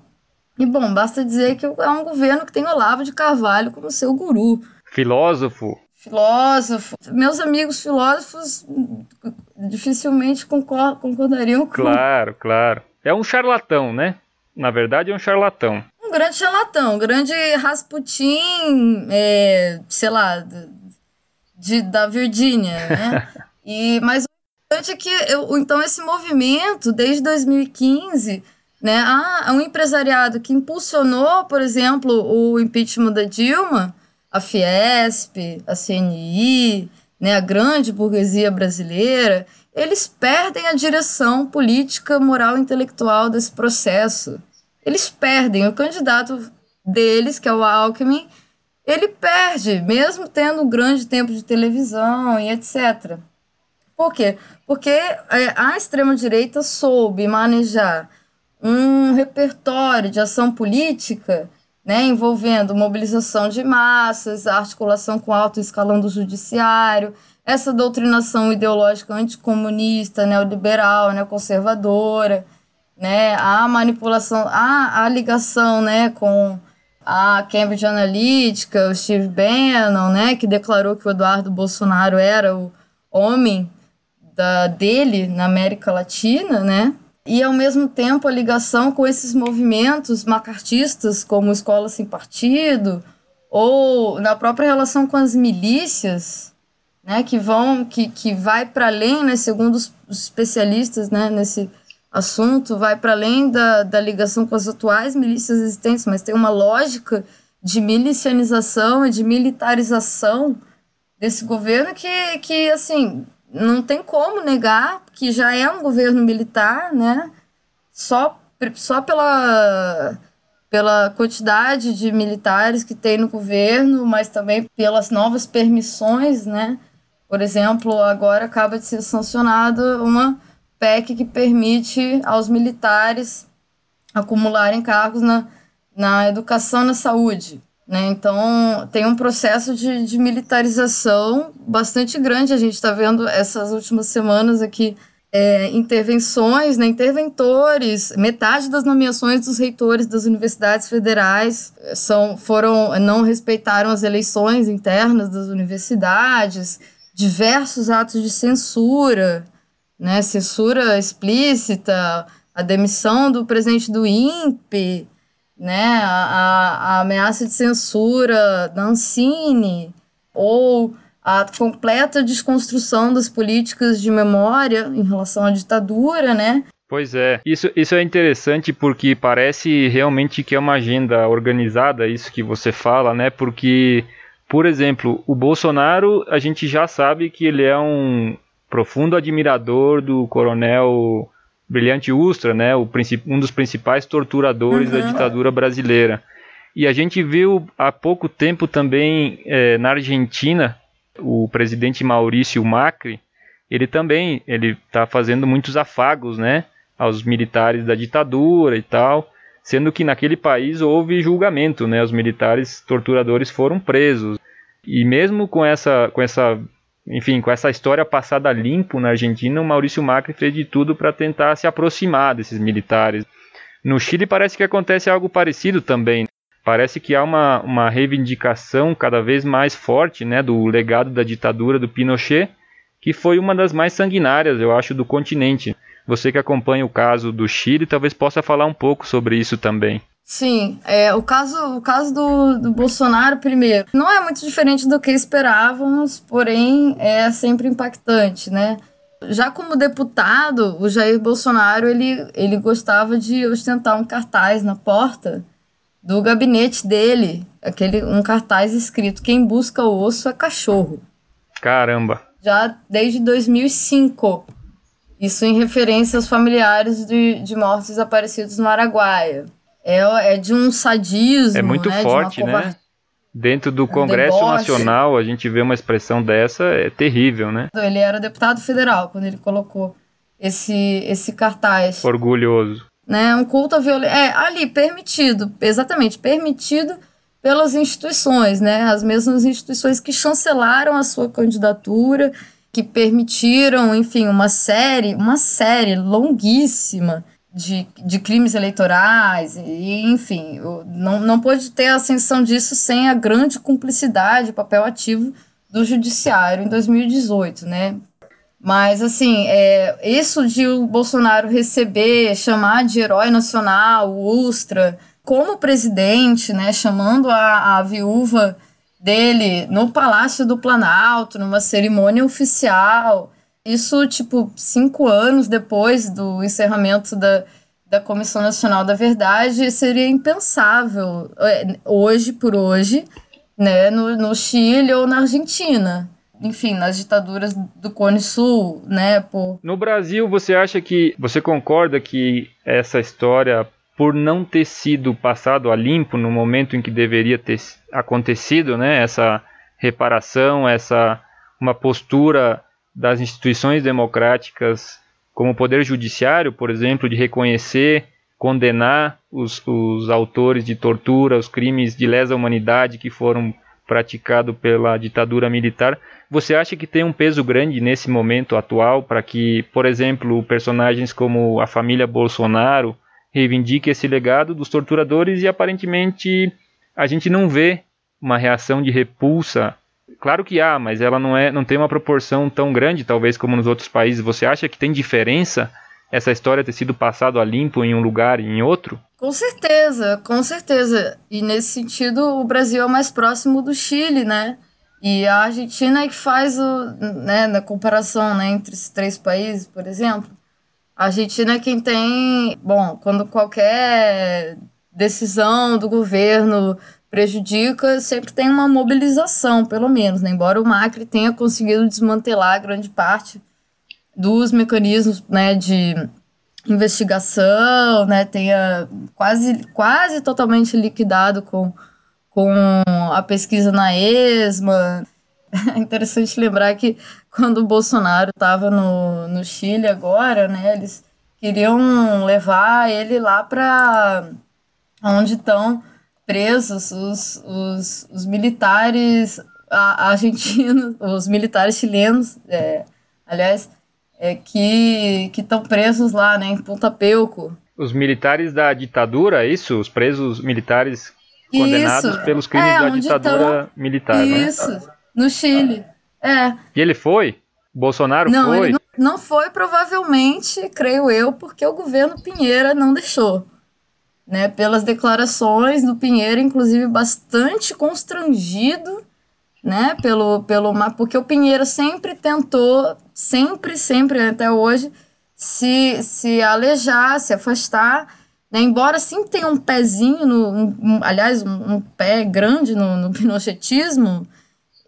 [SPEAKER 4] E bom, basta dizer que é um governo que tem Olavo de Carvalho como seu guru.
[SPEAKER 3] Filósofo.
[SPEAKER 4] Filósofo. Meus amigos filósofos dificilmente concordariam com.
[SPEAKER 3] Claro, claro. É um charlatão, né? Na verdade, é um charlatão.
[SPEAKER 4] Um grande charlatão, um grande Rasputin, é, sei lá, de, da Virgínia, né? e, mas o importante é que eu, então esse movimento, desde 2015 né? Ah, um empresariado que impulsionou, por exemplo, o impeachment da Dilma, a Fiesp, a CNI, né, a grande burguesia brasileira, eles perdem a direção política, moral e intelectual desse processo. Eles perdem. O candidato deles, que é o Alckmin, ele perde, mesmo tendo um grande tempo de televisão e etc. Por quê? Porque é, a extrema-direita soube manejar um repertório de ação política né, envolvendo mobilização de massas, articulação com alto escalão do judiciário, essa doutrinação ideológica anticomunista, neoliberal, né, conservadora, né, a manipulação, a, a ligação né, com, a Cambridge Analytica, o Steve Bannon, né, que declarou que o Eduardo Bolsonaro era o homem da, dele na América Latina, né? E ao mesmo tempo a ligação com esses movimentos macartistas, como Escola Sem Partido, ou na própria relação com as milícias, né, que vão que, que vai para além, né, segundo os especialistas, né, nesse assunto, vai para além da, da ligação com as atuais milícias existentes, mas tem uma lógica de milicianização e de militarização desse governo que, que assim, não tem como negar que já é um governo militar, né? Só, só pela pela quantidade de militares que tem no governo, mas também pelas novas permissões, né? Por exemplo, agora acaba de ser sancionada uma PEC que permite aos militares acumularem cargos na, na educação e na saúde. Né? Então, tem um processo de, de militarização bastante grande. A gente está vendo essas últimas semanas aqui é, intervenções, né, interventores, metade das nomeações dos reitores das universidades federais são, foram, não respeitaram as eleições internas das universidades, diversos atos de censura, né, censura explícita, a demissão do presidente do INPE, né, a, a ameaça de censura da Ancine, ou a completa desconstrução das políticas de memória em relação à ditadura, né?
[SPEAKER 3] Pois é, isso, isso é interessante porque parece realmente que é uma agenda organizada, isso que você fala, né? Porque, por exemplo, o Bolsonaro, a gente já sabe que ele é um profundo admirador do coronel Brilhante Ustra, né? O, um dos principais torturadores uhum. da ditadura brasileira. E a gente viu há pouco tempo também é, na Argentina o presidente Maurício Macri, ele também ele está fazendo muitos afagos, né, aos militares da ditadura e tal, sendo que naquele país houve julgamento, né, os militares torturadores foram presos. E mesmo com essa com essa enfim, com essa história passada limpo na Argentina, o Maurício Macri fez de tudo para tentar se aproximar desses militares. No Chile parece que acontece algo parecido também parece que há uma, uma reivindicação cada vez mais forte né, do legado da ditadura do Pinochet, que foi uma das mais sanguinárias, eu acho, do continente. Você que acompanha o caso do Chile, talvez possa falar um pouco sobre isso também.
[SPEAKER 4] Sim, é, o caso, o caso do, do Bolsonaro, primeiro, não é muito diferente do que esperávamos, porém é sempre impactante, né? Já como deputado, o Jair Bolsonaro ele, ele gostava de ostentar um cartaz na porta do gabinete dele, aquele um cartaz escrito: quem busca o osso é cachorro.
[SPEAKER 3] Caramba.
[SPEAKER 4] Já desde 2005. Isso em referência aos familiares de, de mortos desaparecidos no Araguaia. É, é de um sadismo.
[SPEAKER 3] É muito
[SPEAKER 4] né,
[SPEAKER 3] forte, né? Dentro do Congresso deboche. Nacional, a gente vê uma expressão dessa, é terrível, né?
[SPEAKER 4] Ele era deputado federal quando ele colocou esse, esse cartaz.
[SPEAKER 3] Orgulhoso
[SPEAKER 4] né? Um culto à violência. É, ali, permitido, exatamente, permitido pelas instituições, né? As mesmas instituições que chancelaram a sua candidatura, que permitiram, enfim, uma série, uma série longuíssima de, de crimes eleitorais, e, enfim, não, não pôde ter a ascensão disso sem a grande cumplicidade, papel ativo do judiciário em 2018, né? Mas, assim, é, isso de o Bolsonaro receber, chamar de herói nacional, o Ustra, como presidente, né, chamando a, a viúva dele no Palácio do Planalto, numa cerimônia oficial. Isso, tipo, cinco anos depois do encerramento da, da Comissão Nacional da Verdade, seria impensável é, hoje por hoje, né, no, no Chile ou na Argentina enfim, nas ditaduras do Cone Sul, né? Por...
[SPEAKER 3] No Brasil, você acha que. Você concorda que essa história, por não ter sido passado a limpo no momento em que deveria ter acontecido, né? Essa reparação, essa uma postura das instituições democráticas, como o Poder Judiciário, por exemplo, de reconhecer, condenar os, os autores de tortura, os crimes de lesa humanidade que foram praticados pela ditadura militar. Você acha que tem um peso grande nesse momento atual para que, por exemplo, personagens como a família Bolsonaro reivindique esse legado dos torturadores e aparentemente a gente não vê uma reação de repulsa. Claro que há, mas ela não é, não tem uma proporção tão grande, talvez como nos outros países. Você acha que tem diferença essa história ter sido passado a limpo em um lugar e em outro?
[SPEAKER 4] Com certeza, com certeza. E nesse sentido, o Brasil é mais próximo do Chile, né? E a Argentina é que faz o, né, na comparação né, entre esses três países, por exemplo, a Argentina é quem tem, bom, quando qualquer decisão do governo prejudica, sempre tem uma mobilização, pelo menos, né? embora o Macri tenha conseguido desmantelar grande parte dos mecanismos né, de investigação, né, tenha quase, quase totalmente liquidado com, com a pesquisa na ESMA. É interessante lembrar que quando o Bolsonaro estava no, no Chile agora, né, eles queriam levar ele lá para onde estão presos os, os, os militares argentinos, os militares chilenos, é, aliás, é, que estão presos lá, né, em Ponta Peuco.
[SPEAKER 3] Os militares da ditadura, é isso? Os presos militares condenados
[SPEAKER 4] isso.
[SPEAKER 3] pelos crimes
[SPEAKER 4] é,
[SPEAKER 3] da ditadura tão... militar,
[SPEAKER 4] né? Isso,
[SPEAKER 3] né?
[SPEAKER 4] no Chile. É.
[SPEAKER 3] E ele foi? Bolsonaro
[SPEAKER 4] não,
[SPEAKER 3] foi?
[SPEAKER 4] Não, não foi, provavelmente, creio eu, porque o governo Pinheira não deixou. Né, pelas declarações do Pinheiro, inclusive bastante constrangido, né, pelo, pelo porque o Pinheiro sempre tentou, sempre, sempre até hoje, se, se alejar, se afastar, né, embora sim tenha um pezinho, no, um, aliás, um, um, pé grande no, no pinochetismo,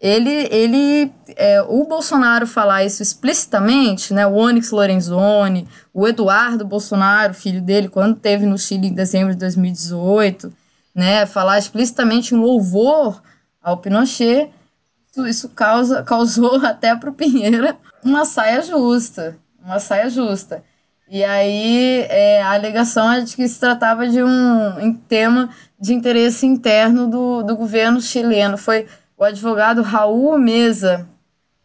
[SPEAKER 4] ele, ele é, o Bolsonaro falar isso explicitamente, né, o Onyx Lorenzoni, o Eduardo Bolsonaro, filho dele, quando teve no Chile em dezembro de 2018, né, falar explicitamente em louvor ao Pinochet, isso, isso causa, causou até para o Pinheira uma saia justa, uma saia justa. E aí é, a alegação é de que se tratava de um tema de interesse interno do, do governo chileno. Foi o advogado Raul Mesa,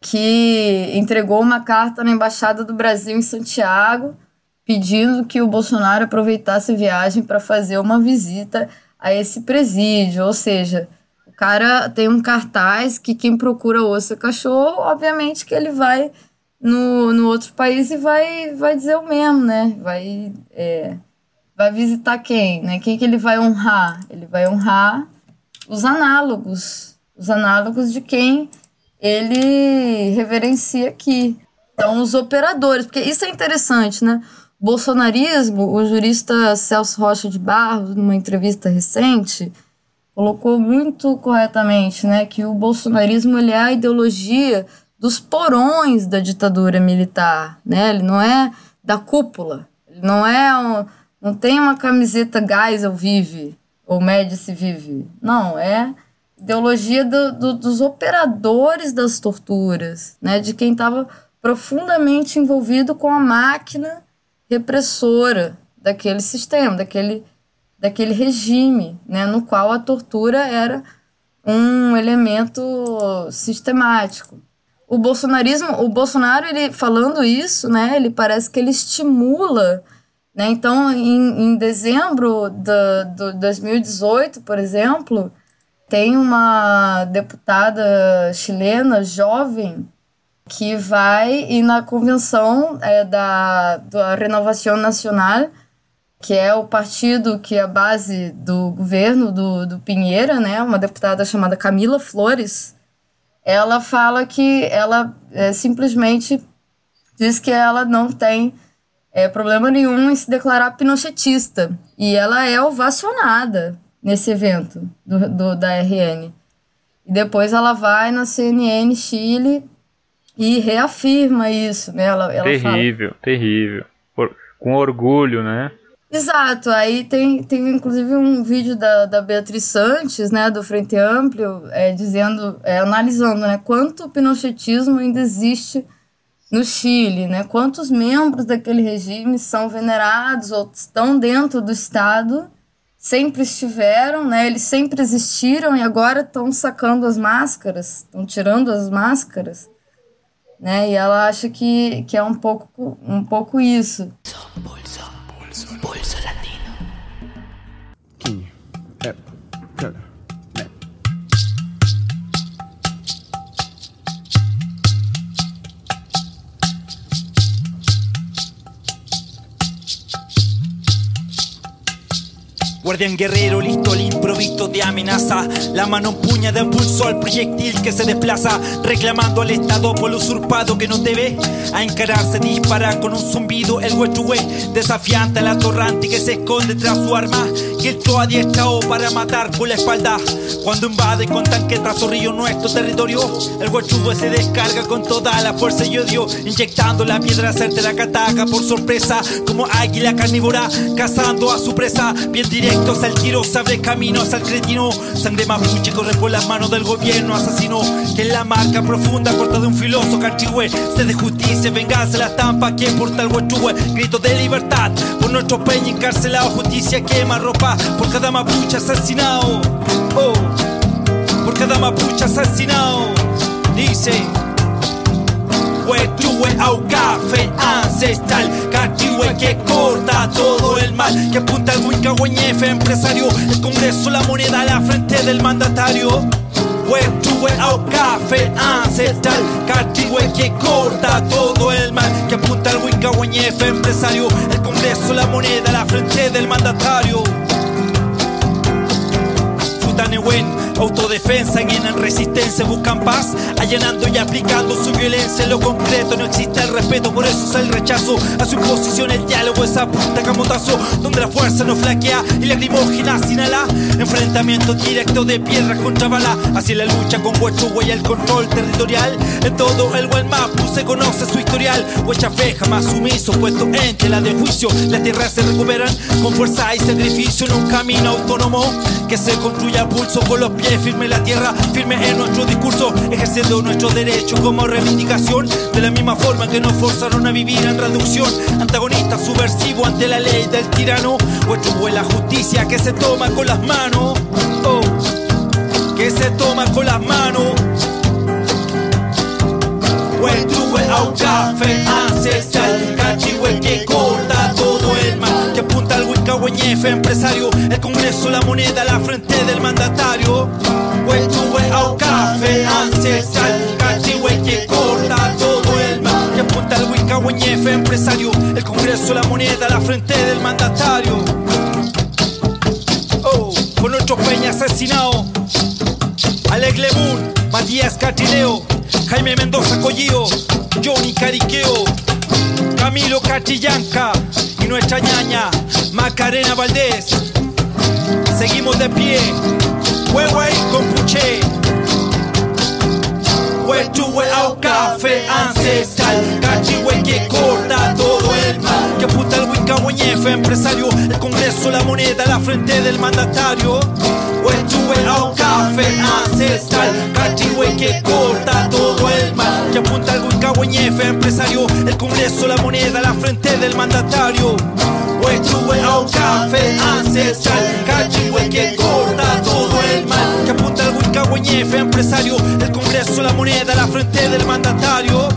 [SPEAKER 4] que entregou uma carta na Embaixada do Brasil em Santiago, pedindo que o Bolsonaro aproveitasse a viagem para fazer uma visita a esse presídio. Ou seja, o cara tem um cartaz que quem procura osso é cachorro, obviamente que ele vai no, no outro país e vai, vai dizer o mesmo, né? Vai, é, vai visitar quem, né? Quem que ele vai honrar? Ele vai honrar os análogos os análogos de quem ele reverencia aqui. Então, os operadores, porque isso é interessante, né? Bolsonarismo, o jurista Celso Rocha de Barros, numa entrevista recente, colocou muito corretamente, né, que o bolsonarismo ele é a ideologia dos porões da ditadura militar, né? Ele não é da cúpula, ele não é um, não tem uma camiseta Geisel vive ou Médici vive, não é ideologia do, do, dos operadores das torturas, né, de quem estava profundamente envolvido com a máquina repressora daquele sistema, daquele, daquele regime, né, no qual a tortura era um elemento sistemático. O bolsonarismo, o Bolsonaro, ele falando isso, né, ele parece que ele estimula, né, então em, em dezembro de, de 2018, por exemplo, tem uma deputada chilena jovem que vai ir na convenção é, da, da Renovação Nacional, que é o partido que é a base do governo do, do Pinheira, né? Uma deputada chamada Camila Flores. Ela fala que ela é, simplesmente diz que ela não tem é, problema nenhum em se declarar pinochetista. E ela é ovacionada nesse evento do, do, da RN. E depois ela vai na CNN Chile e reafirma isso, né? Ela, ela
[SPEAKER 3] terrível,
[SPEAKER 4] fala...
[SPEAKER 3] terrível. Por, com orgulho, né?
[SPEAKER 4] Exato, aí tem, tem inclusive um vídeo da, da Beatriz Santos, né, do Frente Amplio, é, dizendo, é, analisando, né, quanto pinochetismo ainda existe no Chile, né, quantos membros daquele regime são venerados ou estão dentro do Estado sempre estiveram, né? Eles sempre existiram e agora estão sacando as máscaras, estão tirando as máscaras, né? E ela acha que, que é um pouco, um pouco isso. Pulso, pulso, pulso
[SPEAKER 2] Guardián guerrero, listo al improviso de amenaza. La mano empuña de impulso al proyectil que se desplaza, reclamando al Estado por lo usurpado que no debe. A encararse, dispara con un zumbido el huechugue, desafiante a la torrante que se esconde tras su arma. Y el to adiestrado para matar por la espalda. Cuando invade con tanqueta zorrillo nuestro territorio, el huechugue se descarga con toda la fuerza y odio, inyectando la piedra certera que ataca por sorpresa, como águila carnívora, cazando a su presa, bien directo al tiro, se abre caminos al cretino. Sangre mapuche corre por las manos del gobierno asesino. Que en la marca profunda corta de un filoso cachihue. Se de justicia, venganza, la estampa que porta el huechue. Grito de libertad por nuestro peña encarcelado. Justicia quema ropa por cada mapuche asesinado. Oh, por cada mapuche asesinado. Dice. Huechue au café ancestral, cachihue que corta todo el mal, que apunta al Huincahueñefe empresario, el Congreso la moneda la frente del mandatario. Huechue au café ancestral, cachihue que corta todo el mal, que apunta al Huincahueñefe empresario, el Congreso la moneda la frente del mandatario. Autodefensa en en resistencia buscan paz, allanando y aplicando su violencia en lo concreto. No existe el respeto, por eso es el rechazo a su imposición. El diálogo es a punta camotazo, donde la fuerza no flaquea y la lacrimógena inhala. Enfrentamiento directo de piedras contra bala, así la lucha con Huechugua y el control territorial. En todo el Guaymapu se conoce su historial. Huechafe jamás sumiso, puesto en tela de juicio. Las tierras se recuperan con fuerza y sacrificio en un camino autónomo. Que se construye a pulso con los pies firme la tierra, firme en nuestro discurso, ejerciendo nuestro derecho como reivindicación, de la misma forma que nos forzaron a vivir en reducción, antagonista subversivo ante la ley del tirano, vuestro la justicia que se toma con las manos, oh, que se toma con las manos. Huetrue au café ancestral, cachihue al Huincahueñefe empresario, el Congreso la moneda la frente del mandatario. Huetrue au café ancestral, cachihue que corta todo el mal, que apunta al Huincahueñefe empresario, el Congreso la moneda la frente del mandatario. Oh, con nuestro peña asesinado, Alec Lemun, Matías Catrileo, Jaime Mendoza Collío, Johnny Cariqueo, Camilo Cachillanca y nuestra ñaña Macarena Valdés. Seguimos de pie, Huehue con Puché. Huechue au café ancestral, cachihue que corta todo el mal, al Huincahueñefe empresario, el Congreso la moneda la frente del mandatario. Huechue au café ancestral, cachihue que corta todo el mal, que apunta al Huincahueñefe empresario, el Congreso la moneda la frente del mandatario. Huechue au café ancestral, cachihue que corta todo el mal, que apunta al Huincahueñefe empresario, el Congreso la moneda la frente del mandatario.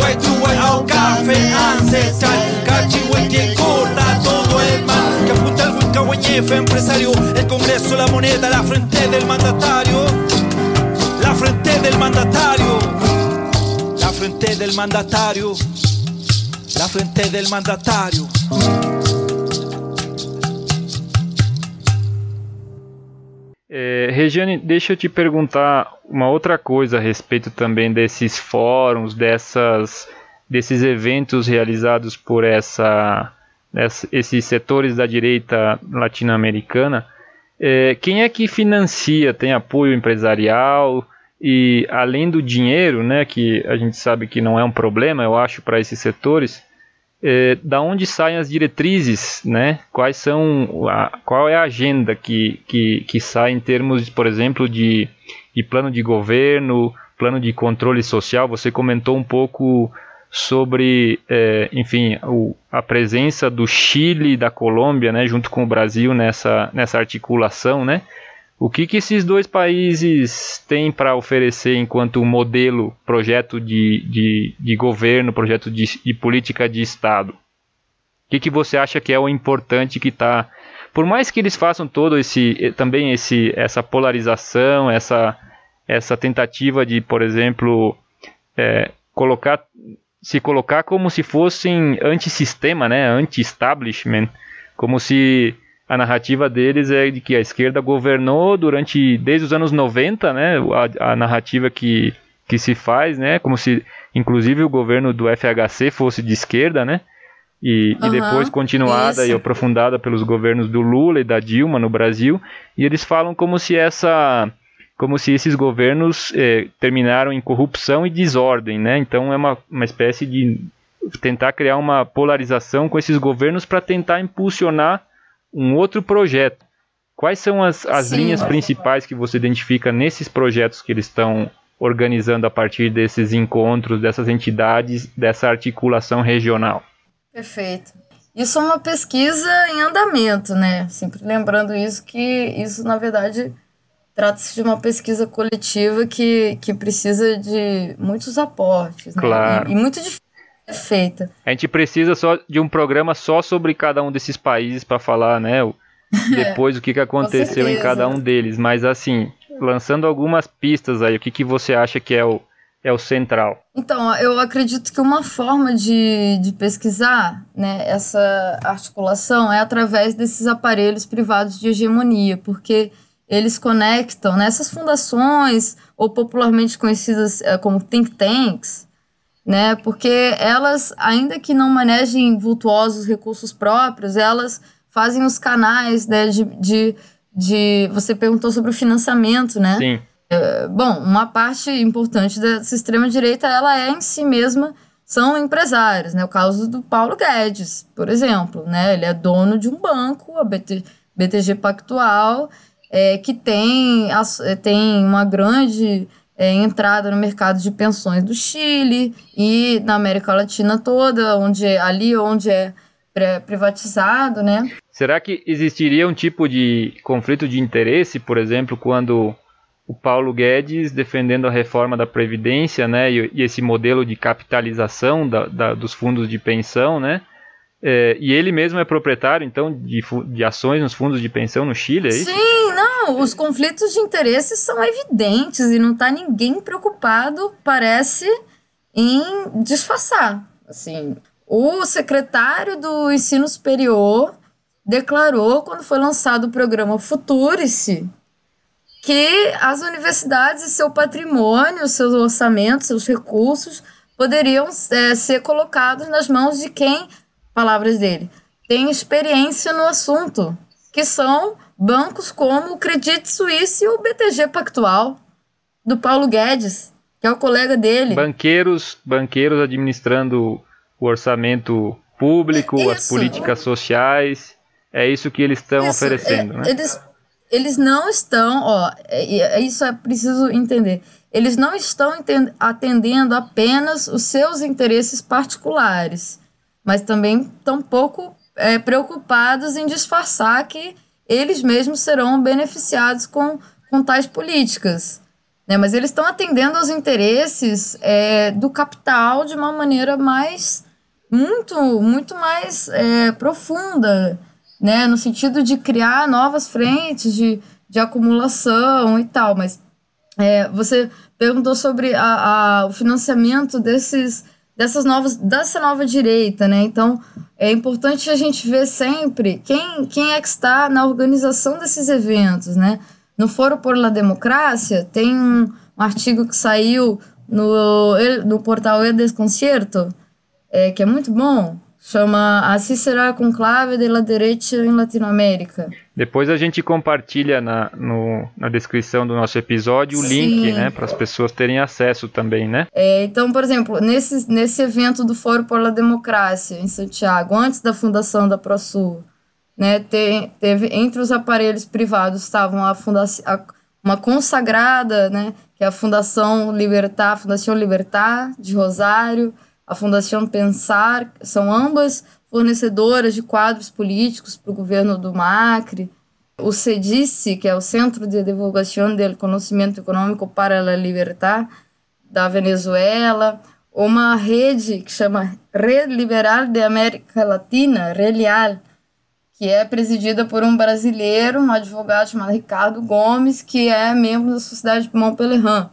[SPEAKER 2] Huechue au café ancestral, cachihue que corta todo el mal, que apunta al Huincahueñefe empresario, el Congreso la moneda la frente del mandatario. La frente del mandatario, la frente del mandatario, la frente del mandatario.
[SPEAKER 3] É, Regiane, deixa eu te perguntar uma outra coisa a respeito também desses fóruns, dessas, desses eventos realizados por essa, essa esses setores da direita latino-americana. É, quem é que financia? Tem apoio empresarial? E além do dinheiro, né, que a gente sabe que não é um problema, eu acho, para esses setores, é, da onde saem as diretrizes, né? Quais são, a, qual é a agenda que, que, que sai em termos, por exemplo, de, de plano de governo, plano de controle social? Você comentou um pouco sobre, é, enfim, o, a presença do Chile e da Colômbia, né, junto com o Brasil nessa, nessa articulação, né? O que, que esses dois países têm para oferecer enquanto modelo, projeto de, de, de governo, projeto de, de, política de Estado? O que, que você acha que é o importante que está. Por mais que eles façam todo esse também esse, essa polarização, essa, essa tentativa de, por exemplo, é, colocar se colocar como se fossem antissistema, né, anti-establishment, como se a narrativa deles é de que a esquerda governou durante desde os anos 90, né? A, a narrativa que, que se faz, né? Como se inclusive o governo do FHC fosse de esquerda, né? E, uhum, e depois continuada isso. e aprofundada pelos governos do Lula e da Dilma no Brasil. E eles falam como se essa como se esses governos eh, terminaram em corrupção e desordem, né? Então é uma, uma espécie de tentar criar uma polarização com esses governos para tentar impulsionar um outro projeto. Quais são as, as linhas principais que você identifica nesses projetos que eles estão organizando a partir desses encontros, dessas entidades, dessa articulação regional?
[SPEAKER 4] Perfeito. Isso é uma pesquisa em andamento, né? Sempre lembrando isso, que isso, na verdade, trata-se de uma pesquisa coletiva que, que precisa de muitos aportes, né?
[SPEAKER 3] Claro.
[SPEAKER 4] E, e muito difícil feita.
[SPEAKER 3] A gente precisa só de um programa só sobre cada um desses países para falar, né? Depois o que, que aconteceu em cada um deles. Mas assim, lançando algumas pistas aí, o que, que você acha que é o, é o central?
[SPEAKER 4] Então, eu acredito que uma forma de, de pesquisar né, essa articulação é através desses aparelhos privados de hegemonia, porque eles conectam nessas fundações, ou popularmente conhecidas eh, como think tanks, né? Porque elas, ainda que não manejem vultuosos recursos próprios, elas fazem os canais né, de, de, de. Você perguntou sobre o financiamento, né?
[SPEAKER 3] Sim.
[SPEAKER 4] É, bom, uma parte importante dessa extrema-direita, ela é em si mesma, são empresários, né? O caso do Paulo Guedes, por exemplo, né? Ele é dono de um banco, a BT, BTG Pactual, é, que tem, é, tem uma grande é, entrada no mercado de pensões do Chile e na América Latina toda, onde é, ali onde é privatizado, né?
[SPEAKER 3] Será que existiria um tipo de conflito de interesse, por exemplo, quando o Paulo Guedes defendendo a reforma da Previdência, né, e, e esse modelo de capitalização da, da, dos fundos de pensão, né, é, e ele mesmo é proprietário, então, de, de ações nos fundos de pensão no Chile, é isso?
[SPEAKER 4] Sim, não, os conflitos de interesse são evidentes e não está ninguém preocupado, parece, em disfarçar. Assim, o secretário do ensino superior declarou, quando foi lançado o programa Futurice, que as universidades e seu patrimônio, seus orçamentos, seus recursos poderiam é, ser colocados nas mãos de quem palavras dele, tem experiência no assunto, que são bancos como o Credit Suisse e o BTG Pactual, do Paulo Guedes, que é o colega dele.
[SPEAKER 3] Banqueiros, banqueiros administrando o orçamento público, isso. as políticas sociais, é isso que eles estão oferecendo,
[SPEAKER 4] é,
[SPEAKER 3] né?
[SPEAKER 4] Eles, eles não estão, ó, é, é, isso é preciso entender. Eles não estão atendendo apenas os seus interesses particulares mas também estão pouco é, preocupados em disfarçar que eles mesmos serão beneficiados com, com tais políticas. Né? Mas eles estão atendendo aos interesses é, do capital de uma maneira mais muito, muito mais é, profunda, né? no sentido de criar novas frentes de, de acumulação e tal. Mas é, você perguntou sobre a, a, o financiamento desses dessas novas dessa nova direita, né? Então é importante a gente ver sempre quem, quem é que está na organização desses eventos, né? No Foro por la Democracia tem um, um artigo que saiu no, no portal El Desconcierto, é, que é muito bom, chama Assim será com clave de la derecha em Latinoamérica.
[SPEAKER 3] Depois a gente compartilha na, no, na descrição do nosso episódio o Sim. link, né, para as pessoas terem acesso também, né?
[SPEAKER 4] É, então, por exemplo, nesse, nesse evento do Fórum por la Democracia em Santiago, antes da fundação da ProSul, né, te, teve entre os aparelhos privados estavam a fundação uma consagrada, né, que é a Fundação Libertar, Fundação Libertar de Rosário, a Fundação Pensar, são ambas fornecedoras de quadros políticos para o governo do Macri. O CEDICE, que é o Centro de Divulgação do Conhecimento Econômico para a Libertad, da Venezuela. Uma rede que chama Rede Liberal de América Latina, RELIAL, que é presidida por um brasileiro, um advogado chamado Ricardo Gomes, que é membro da Sociedade de Montpellier.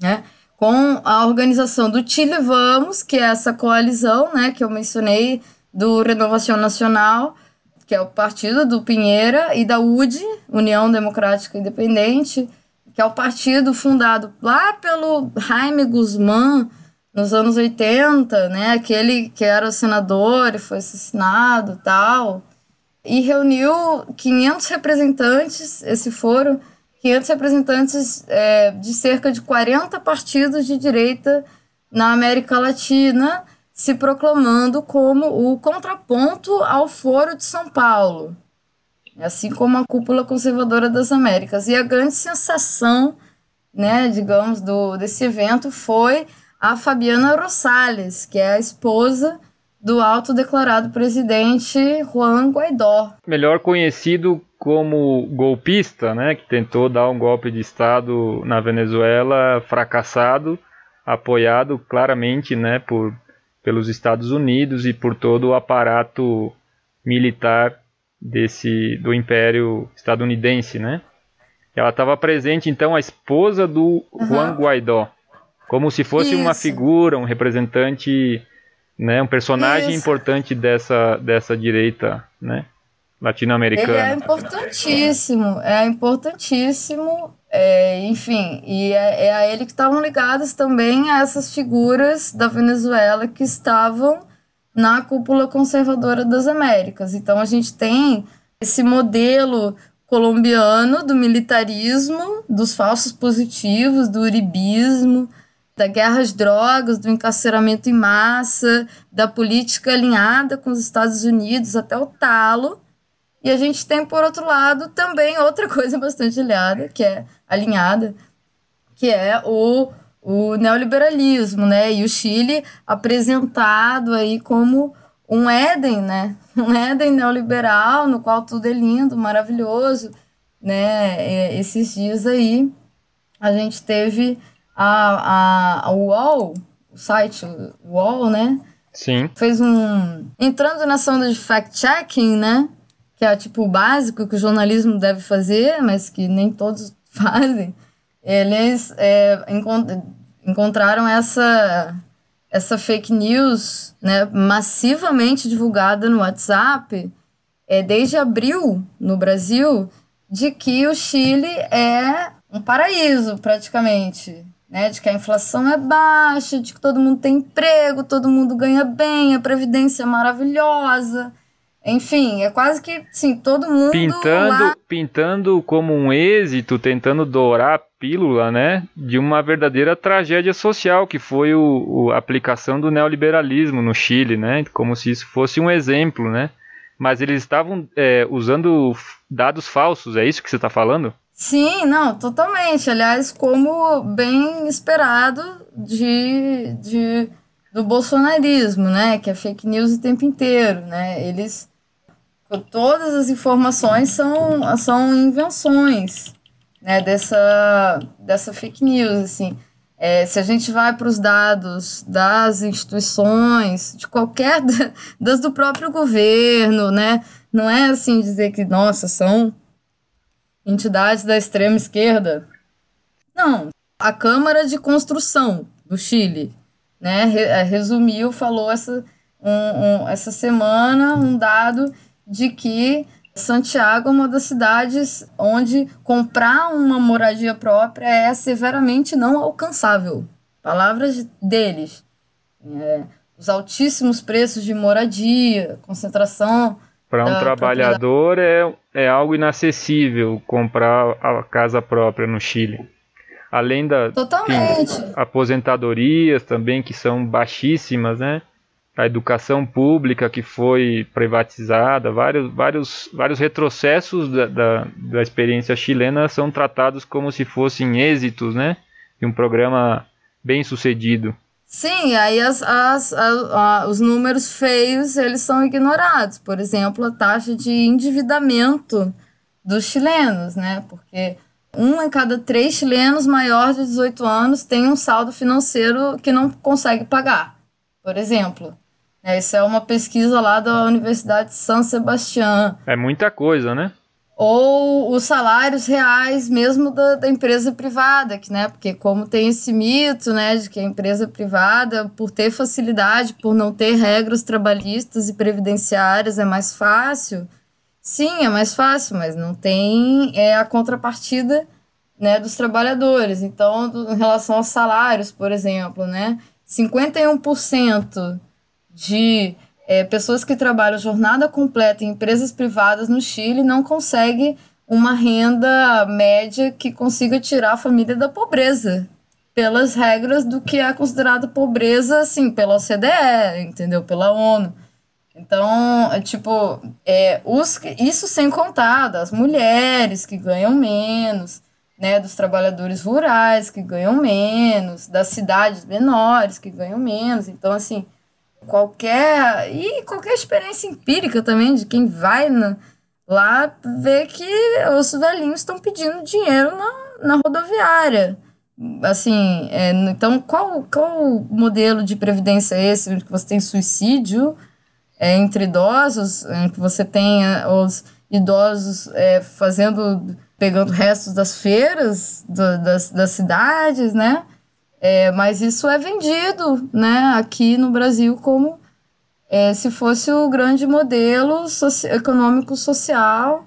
[SPEAKER 4] Né? Com a organização do Chile Vamos, que é essa coalizão, né, que eu mencionei, do Renovação Nacional, que é o partido do Pinheira, e da UD, União Democrática Independente, que é o partido fundado lá pelo Jaime Guzmán nos anos 80, né? Aquele que era senador e foi assassinado tal. E reuniu 500 representantes, esse foro, 500 representantes é, de cerca de 40 partidos de direita na América Latina, se proclamando como o contraponto ao Foro de São Paulo, assim como a Cúpula Conservadora das Américas. E a grande sensação, né, digamos, do, desse evento foi a Fabiana Rosales, que é a esposa do autodeclarado presidente Juan Guaidó.
[SPEAKER 3] Melhor conhecido como golpista, né, que tentou dar um golpe de Estado na Venezuela fracassado, apoiado claramente né, por, pelos Estados Unidos e por todo o aparato militar desse do Império estadunidense, né? Ela estava presente, então, a esposa do uhum. Juan Guaidó, como se fosse Isso. uma figura, um representante, né, um personagem Isso. importante dessa, dessa direita, né? Latino-americano. Ele
[SPEAKER 4] é importantíssimo, é importantíssimo, é, enfim, e é, é, a ele que estavam ligadas também a essas figuras da Venezuela que estavam na cúpula conservadora das Américas. Então a gente tem esse modelo colombiano do militarismo, dos falsos positivos, do uribismo, da guerra às drogas, do encarceramento em massa, da política alinhada com os Estados Unidos até o talo, e a gente tem, por outro lado, também outra coisa bastante aliada, que é alinhada, que é o, o neoliberalismo, né? E o Chile apresentado aí como um Éden, né? Um Éden neoliberal, no qual tudo é lindo, maravilhoso, né? E esses dias aí a gente teve a, a, a UOL, o site UOL, né?
[SPEAKER 3] Sim.
[SPEAKER 4] Fez um. Entrando na sonda de fact-checking, né? Que é tipo o básico que o jornalismo deve fazer, mas que nem todos fazem, eles é, encont encontraram essa, essa fake news né, massivamente divulgada no WhatsApp é, desde abril no Brasil de que o Chile é um paraíso praticamente. Né, de que a inflação é baixa, de que todo mundo tem emprego, todo mundo ganha bem, a previdência é maravilhosa, enfim, é quase que, sim, todo mundo
[SPEAKER 3] pintando,
[SPEAKER 4] lá...
[SPEAKER 3] pintando como um êxito, tentando dourar a pílula, né, de uma verdadeira tragédia social que foi o, o, a aplicação do neoliberalismo no Chile, né, como se isso fosse um exemplo, né. Mas eles estavam é, usando dados falsos, é isso que você está falando?
[SPEAKER 4] Sim, não, totalmente. Aliás, como bem esperado de, de do bolsonarismo, né, que é fake news o tempo inteiro, né? Eles todas as informações são, são invenções né, dessa, dessa fake news. Assim. É, se a gente vai para os dados das instituições, de qualquer. das do próprio governo, né? Não é assim dizer que, nossa, são entidades da extrema esquerda. Não. A Câmara de Construção do Chile né, resumiu, falou essa, um, um, essa semana um dado de que Santiago é uma das cidades onde comprar uma moradia própria é severamente não alcançável. Palavras deles. É, os altíssimos preços de moradia, concentração.
[SPEAKER 3] Para um trabalhador é, é algo inacessível comprar a casa própria no Chile. Além da enfim, aposentadorias também que são baixíssimas, né? a educação pública que foi privatizada, vários, vários, vários retrocessos da, da, da, experiência chilena são tratados como se fossem êxitos, né? De um programa bem sucedido.
[SPEAKER 4] Sim, aí as, as, a, a, os números feios eles são ignorados. Por exemplo, a taxa de endividamento dos chilenos, né? Porque um em cada três chilenos maior de 18 anos tem um saldo financeiro que não consegue pagar, por exemplo. É, isso é uma pesquisa lá da Universidade de São Sebastião.
[SPEAKER 3] É muita coisa, né?
[SPEAKER 4] Ou os salários reais mesmo da, da empresa privada, que, né? Porque como tem esse mito, né, de que a empresa privada, por ter facilidade, por não ter regras trabalhistas e previdenciárias, é mais fácil. Sim, é mais fácil, mas não tem é, a contrapartida né, dos trabalhadores. Então, do, em relação aos salários, por exemplo, né, 51% de é, pessoas que trabalham jornada completa em empresas privadas no Chile não consegue uma renda média que consiga tirar a família da pobreza pelas regras do que é considerado pobreza, assim, pela OCDE, entendeu? Pela ONU. Então, é, tipo, é, os, isso sem contar das mulheres que ganham menos, né, dos trabalhadores rurais que ganham menos, das cidades menores que ganham menos. Então, assim, qualquer. E qualquer experiência empírica também de quem vai na, lá vê que os velhinhos estão pedindo dinheiro na, na rodoviária. Assim, é, então qual, qual modelo de previdência é esse? Que você tem suicídio é, entre idosos, em que você tem os idosos é, fazendo, pegando restos das feiras do, das, das cidades, né? É, mas isso é vendido, né, aqui no Brasil como é, se fosse o grande modelo soci econômico social,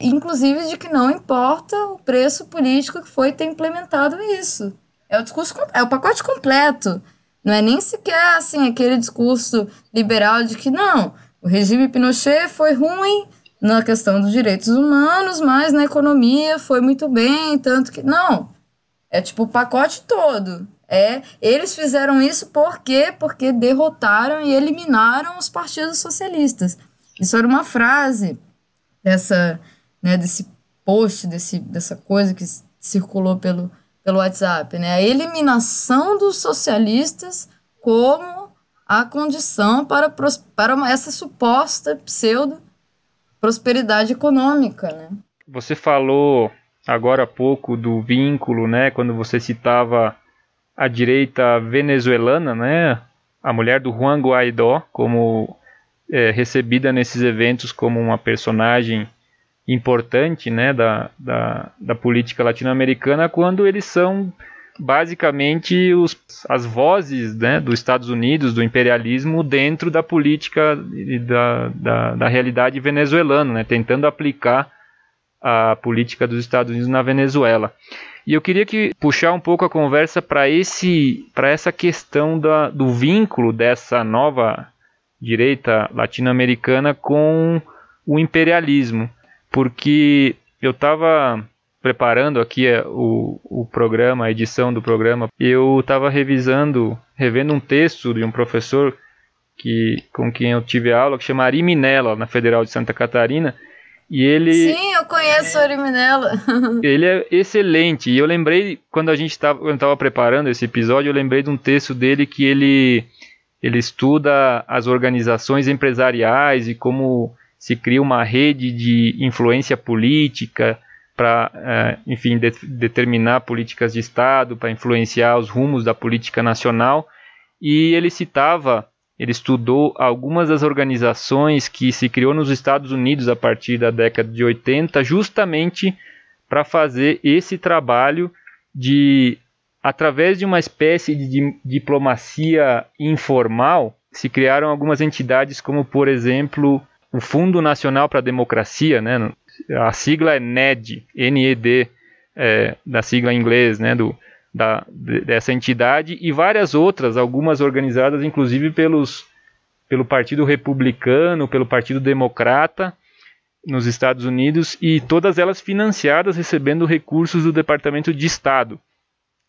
[SPEAKER 4] inclusive de que não importa o preço político que foi ter implementado isso. É o discurso é o pacote completo. Não é nem sequer assim aquele discurso liberal de que não, o regime Pinochet foi ruim na questão dos direitos humanos, mas na economia foi muito bem, tanto que não. É tipo o pacote todo. É, eles fizeram isso por quê? Porque derrotaram e eliminaram os partidos socialistas. Isso era uma frase dessa, né, desse post, desse, dessa coisa que circulou pelo pelo WhatsApp, né? A eliminação dos socialistas como a condição para, para essa suposta pseudo prosperidade econômica, né?
[SPEAKER 3] Você falou agora há pouco do vínculo, né? Quando você citava a direita venezuelana, né? A mulher do Juan Guaidó como é, recebida nesses eventos como uma personagem importante né, da, da, da política latino-americana quando eles são basicamente os, as vozes né, dos Estados Unidos, do imperialismo, dentro da política e da, da, da realidade venezuelana, né, tentando aplicar a política dos Estados Unidos na Venezuela. E eu queria que puxar um pouco a conversa para esse para essa questão da, do vínculo dessa nova direita latino-americana com o imperialismo porque eu estava preparando aqui é, o, o programa, a edição do programa, eu estava revisando, revendo um texto de um professor que, com quem eu tive aula, que chama Ari Minella, na Federal de Santa Catarina, e ele...
[SPEAKER 4] Sim, eu conheço o Ari Minella.
[SPEAKER 3] ele é excelente, e eu lembrei, quando a gente estava preparando esse episódio, eu lembrei de um texto dele que ele, ele estuda as organizações empresariais e como se cria uma rede de influência política para, é, enfim, de, determinar políticas de Estado, para influenciar os rumos da política nacional. E ele citava, ele estudou algumas das organizações que se criou nos Estados Unidos a partir da década de 80, justamente para fazer esse trabalho de, através de uma espécie de diplomacia informal, se criaram algumas entidades como, por exemplo, o Fundo Nacional para a Democracia, né, a sigla é NED, N-E-D, é, da sigla em inglês, né, do, da, dessa entidade, e várias outras, algumas organizadas inclusive pelos, pelo Partido Republicano, pelo Partido Democrata nos Estados Unidos, e todas elas financiadas recebendo recursos do Departamento de Estado.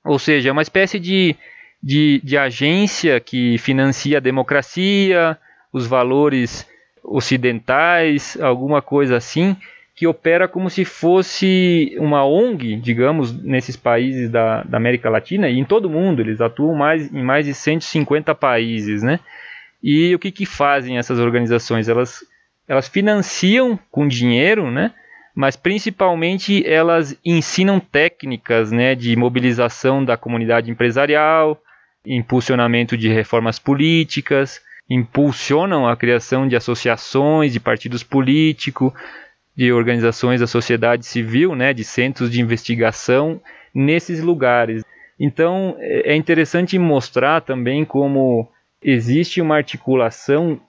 [SPEAKER 3] Ou seja, é uma espécie de, de, de agência que financia a democracia, os valores ocidentais, alguma coisa assim, que opera como se fosse uma ONG, digamos, nesses países da, da América Latina e em todo o mundo. Eles atuam mais, em mais de 150 países, né? E o que, que fazem essas organizações? Elas, elas financiam com dinheiro, né? Mas principalmente elas ensinam técnicas né, de mobilização da comunidade empresarial, impulsionamento de reformas políticas, impulsionam a criação de associações, de partidos políticos, de organizações da sociedade civil, né, de centros de investigação nesses lugares. Então é, é interessante mostrar também como existe uma articulação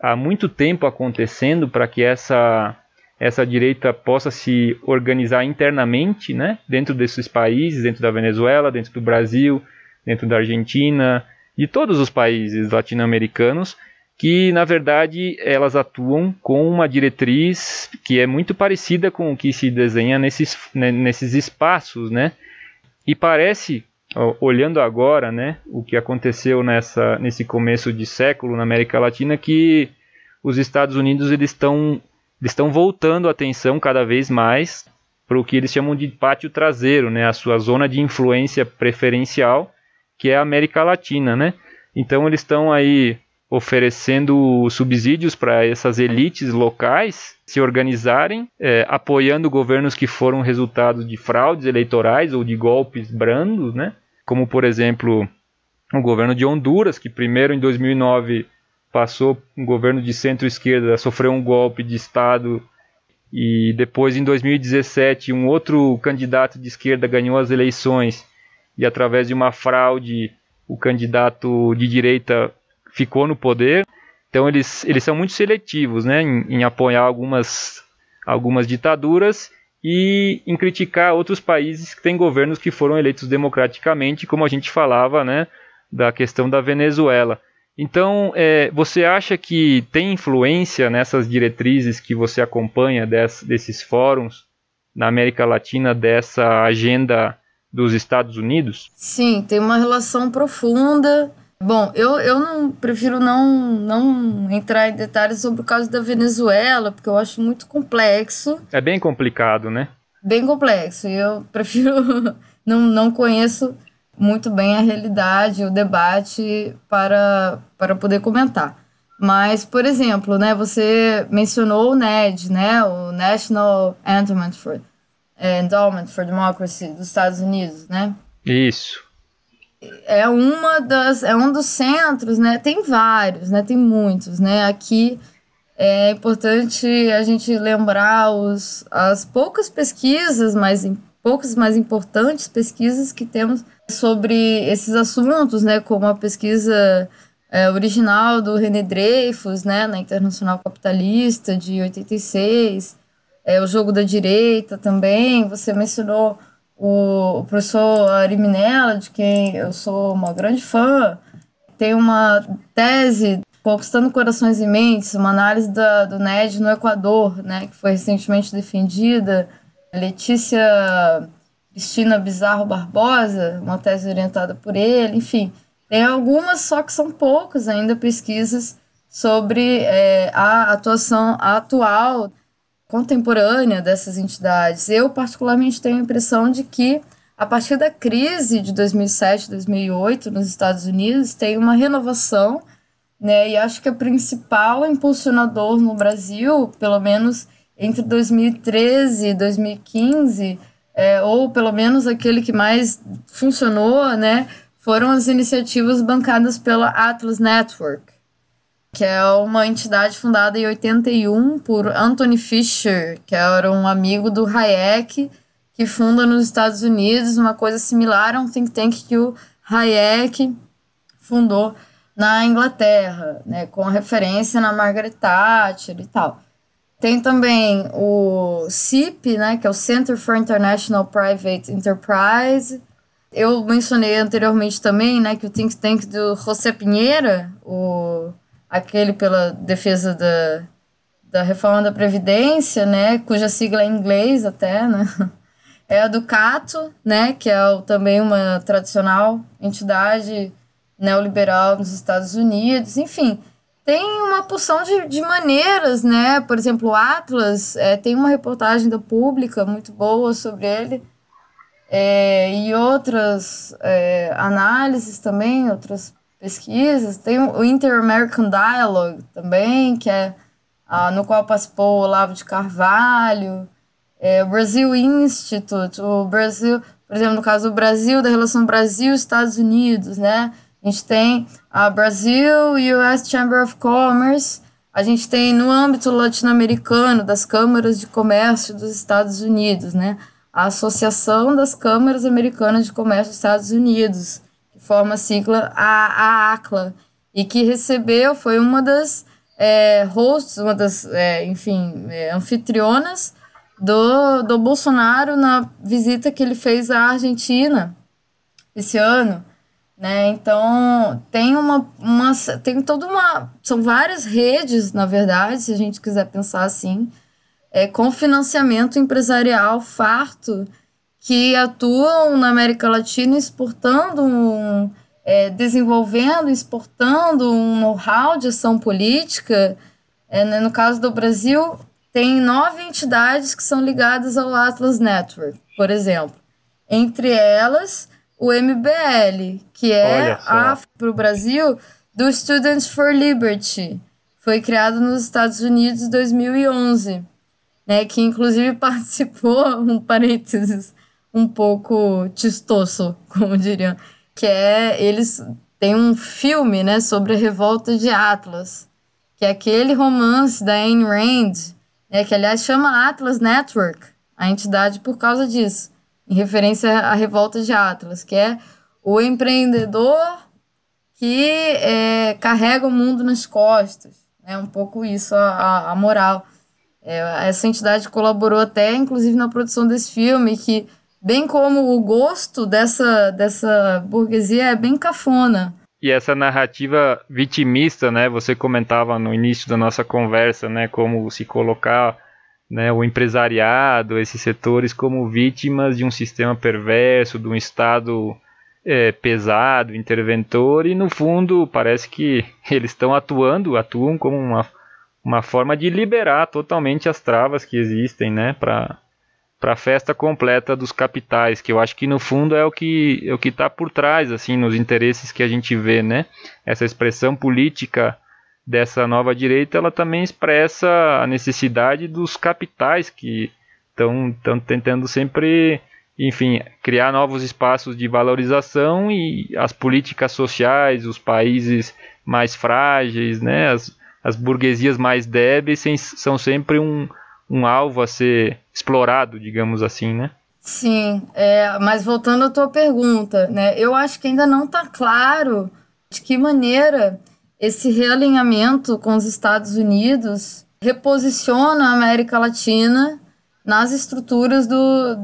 [SPEAKER 3] há muito tempo acontecendo para que essa essa direita possa se organizar internamente, né, dentro desses países, dentro da Venezuela, dentro do Brasil, dentro da Argentina, de todos os países latino-americanos, que na verdade elas atuam com uma diretriz que é muito parecida com o que se desenha nesses, né, nesses espaços, né? E parece, olhando agora, né, o que aconteceu nessa, nesse começo de século na América Latina, que os Estados Unidos eles estão eles estão voltando a atenção cada vez mais para o que eles chamam de pátio traseiro, né, a sua zona de influência preferencial, que é a América Latina, né? Então eles estão aí oferecendo subsídios para essas elites locais se organizarem, é, apoiando governos que foram resultado de fraudes eleitorais ou de golpes brandos, né? Como por exemplo o governo de Honduras, que primeiro em 2009 passou um governo de centro-esquerda, sofreu um golpe de Estado e depois em 2017 um outro candidato de esquerda ganhou as eleições e através de uma fraude o candidato de direita ficou no poder. Então eles, eles são muito seletivos né, em, em apoiar algumas, algumas ditaduras e em criticar outros países que têm governos que foram eleitos democraticamente, como a gente falava né, da questão da Venezuela. Então, é, você acha que tem influência nessas diretrizes que você acompanha des, desses fóruns na América Latina, dessa agenda dos Estados Unidos?
[SPEAKER 4] Sim, tem uma relação profunda Bom, eu, eu não prefiro não, não entrar em detalhes sobre o caso da Venezuela, porque eu acho muito complexo.
[SPEAKER 3] É bem complicado, né?
[SPEAKER 4] Bem complexo. E eu prefiro. não, não conheço muito bem a realidade, o debate para, para poder comentar. Mas, por exemplo, né, você mencionou o NED, né, o National Endowment for, Endowment for Democracy dos Estados Unidos, né?
[SPEAKER 3] Isso
[SPEAKER 4] é uma das é um dos centros, né? Tem vários, né? Tem muitos, né? Aqui é importante a gente lembrar os, as poucas pesquisas, mais poucas mais importantes pesquisas que temos sobre esses assuntos, né? Como a pesquisa é, original do René Dreyfus, né? Na Internacional Capitalista de 86, é o jogo da direita também. Você mencionou o, o professor Ari Minella, de quem eu sou uma grande fã, tem uma tese Conquistando Corações e Mentes, uma análise da, do NED no Equador, né, que foi recentemente defendida. Letícia Cristina Bizarro Barbosa, uma tese orientada por ele, enfim. Tem algumas, só que são poucas ainda, pesquisas sobre é, a atuação atual contemporânea dessas entidades. Eu, particularmente, tenho a impressão de que, a partir da crise de 2007, 2008 nos Estados Unidos, tem uma renovação, né? E acho que o principal impulsionador no Brasil, pelo menos entre 2013 e 2015, é, ou pelo menos aquele que mais funcionou, né? Foram as iniciativas bancadas pela Atlas Network, que é uma entidade fundada em 81 por Anthony Fisher, que era um amigo do Hayek, que funda nos Estados Unidos uma coisa similar a um think tank que o Hayek fundou na Inglaterra, né, com referência na Margaret Thatcher e tal. Tem também o CIP, né, que é o Center for International Private Enterprise. Eu mencionei anteriormente também, né, que o think tank do José Pinheira, o aquele pela defesa da, da reforma da Previdência, né, cuja sigla é em inglês até, né, é a do Cato, né, que é o, também uma tradicional entidade neoliberal nos Estados Unidos, enfim, tem uma porção de, de maneiras, né, por exemplo, o Atlas, é, tem uma reportagem da Pública muito boa sobre ele, é, e outras é, análises também, outras pesquisas. Tem o Inter-American Dialogue também, que é ah, no qual participou o Olavo de Carvalho, é, o Brasil Institute, o Brasil, por exemplo, no caso do Brasil, da relação Brasil-Estados Unidos, né? A gente tem a Brasil US Chamber of Commerce, a gente tem no âmbito latino-americano das câmaras de comércio dos Estados Unidos, né? A Associação das Câmaras Americanas de Comércio dos Estados Unidos, forma sigla a, a ACLA, e que recebeu, foi uma das é, hosts, uma das, é, enfim, é, anfitrionas do, do Bolsonaro na visita que ele fez à Argentina esse ano. Né? Então tem uma, uma tem toda uma são várias redes na verdade se a gente quiser pensar assim é, com financiamento empresarial farto que atuam na América Latina exportando um, é, desenvolvendo exportando um know-how de ação política é, né? no caso do Brasil tem nove entidades que são ligadas ao Atlas Network por exemplo entre elas o MBL, que é para o Brasil do Students for Liberty. Foi criado nos Estados Unidos em 2011, né, que inclusive participou, um parênteses, um pouco tistoso, como diriam, que é, eles têm um filme, né, sobre a revolta de Atlas, que é aquele romance da Ayn Rand, né, que aliás chama Atlas Network, a entidade por causa disso em referência à revolta de Atlas, que é o empreendedor que é, carrega o mundo nas costas. É um pouco isso a, a moral. É, essa entidade colaborou até, inclusive, na produção desse filme, que, bem como o gosto dessa, dessa burguesia é bem cafona.
[SPEAKER 3] E essa narrativa vitimista, né? Você comentava no início da nossa conversa, né? Como se colocar né, o empresariado, esses setores como vítimas de um sistema perverso, de um Estado é, pesado, interventor, e no fundo parece que eles estão atuando, atuam como uma, uma forma de liberar totalmente as travas que existem né, para a festa completa dos capitais, que eu acho que no fundo é o que é o que está por trás, assim, nos interesses que a gente vê, né? Essa expressão política dessa nova direita, ela também expressa a necessidade dos capitais que estão tentando sempre, enfim, criar novos espaços de valorização e as políticas sociais, os países mais frágeis, né, as, as burguesias mais débeis são sempre um, um alvo a ser explorado, digamos assim, né?
[SPEAKER 4] Sim, é, mas voltando à tua pergunta, né, eu acho que ainda não está claro de que maneira esse realinhamento com os Estados Unidos reposiciona a América Latina nas estruturas do,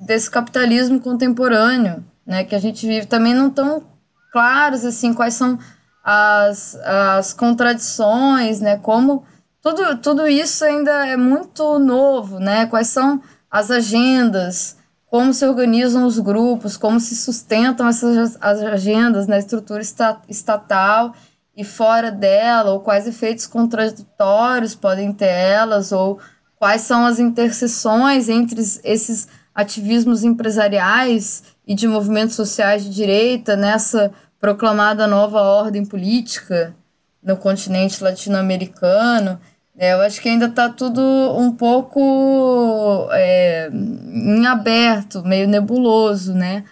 [SPEAKER 4] desse capitalismo contemporâneo, né, que a gente vive. Também não tão claros assim quais são as, as contradições, né, como tudo, tudo isso ainda é muito novo, né, quais são as agendas, como se organizam os grupos, como se sustentam essas as agendas na estrutura estatal e fora dela, ou quais efeitos contraditórios podem ter elas, ou quais são as interseções entre esses ativismos empresariais e de movimentos sociais de direita nessa proclamada nova ordem política no continente latino-americano. É, eu acho que ainda está tudo um pouco é, em aberto, meio nebuloso, né?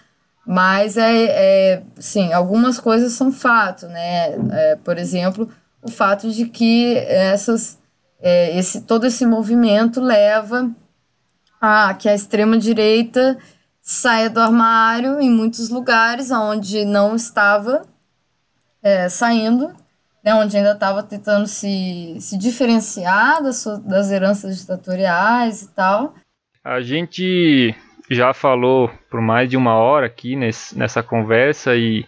[SPEAKER 4] Mas, é, é, sim, algumas coisas são fato, né? É, por exemplo, o fato de que essas, é, esse, todo esse movimento leva a que a extrema-direita saia do armário em muitos lugares onde não estava é, saindo, né, onde ainda estava tentando se, se diferenciar das, das heranças ditatoriais e tal.
[SPEAKER 3] A gente já falou por mais de uma hora aqui nesse, nessa conversa e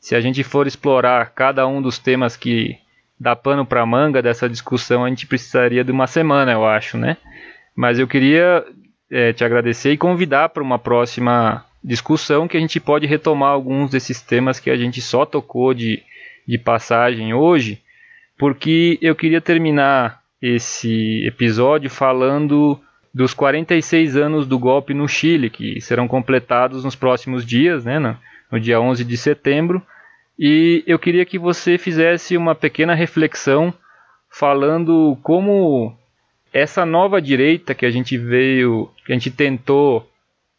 [SPEAKER 3] se a gente for explorar cada um dos temas que dá pano para manga dessa discussão, a gente precisaria de uma semana, eu acho, né? Mas eu queria é, te agradecer e convidar para uma próxima discussão que a gente pode retomar alguns desses temas que a gente só tocou de, de passagem hoje, porque eu queria terminar esse episódio falando dos 46 anos do golpe no Chile, que serão completados nos próximos dias, né, no, dia 11 de setembro. E eu queria que você fizesse uma pequena reflexão falando como essa nova direita que a gente veio, que a gente tentou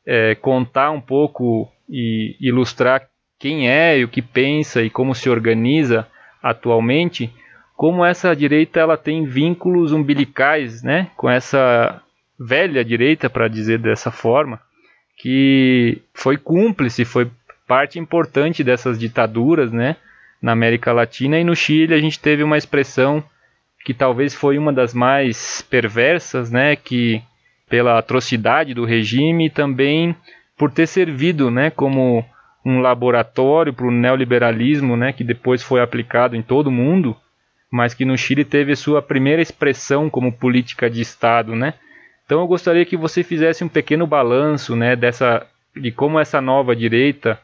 [SPEAKER 3] é, contar um pouco e ilustrar quem é e o que pensa e como se organiza atualmente, como essa direita ela tem vínculos umbilicais, né, com essa velha direita, para dizer dessa forma, que foi cúmplice, foi parte importante dessas ditaduras, né, na América Latina e no Chile a gente teve uma expressão que talvez foi uma das mais perversas, né, que pela atrocidade do regime e também por ter servido, né, como um laboratório para o neoliberalismo, né, que depois foi aplicado em todo o mundo, mas que no Chile teve sua primeira expressão como política de Estado, né? Então eu gostaria que você fizesse um pequeno balanço, né, dessa de como essa nova direita,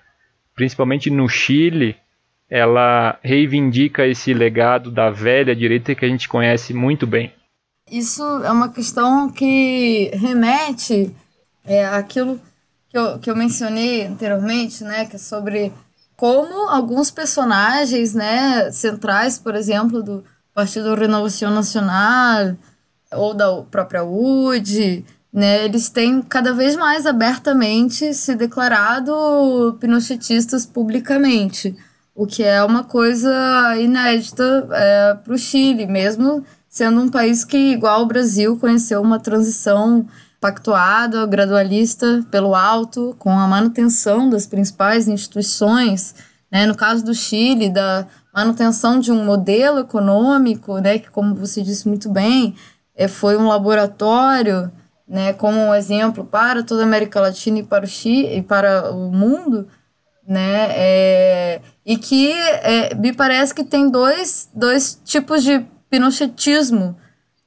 [SPEAKER 3] principalmente no Chile, ela reivindica esse legado da velha direita que a gente conhece muito bem.
[SPEAKER 4] Isso é uma questão que remete é, àquilo que eu, que eu mencionei anteriormente, né, que é sobre como alguns personagens, né, centrais, por exemplo, do Partido Renovação Nacional ou da própria UD, né, eles têm cada vez mais abertamente se declarado pinochetistas publicamente, o que é uma coisa inédita é, para o Chile, mesmo sendo um país que, igual o Brasil, conheceu uma transição pactuada, gradualista, pelo alto, com a manutenção das principais instituições, né, no caso do Chile, da manutenção de um modelo econômico, né, que, como você disse muito bem, é, foi um laboratório, né, como um exemplo para toda a América Latina e para o Chile e para o mundo, né, é, e que é, me parece que tem dois, dois tipos de pinochetismo,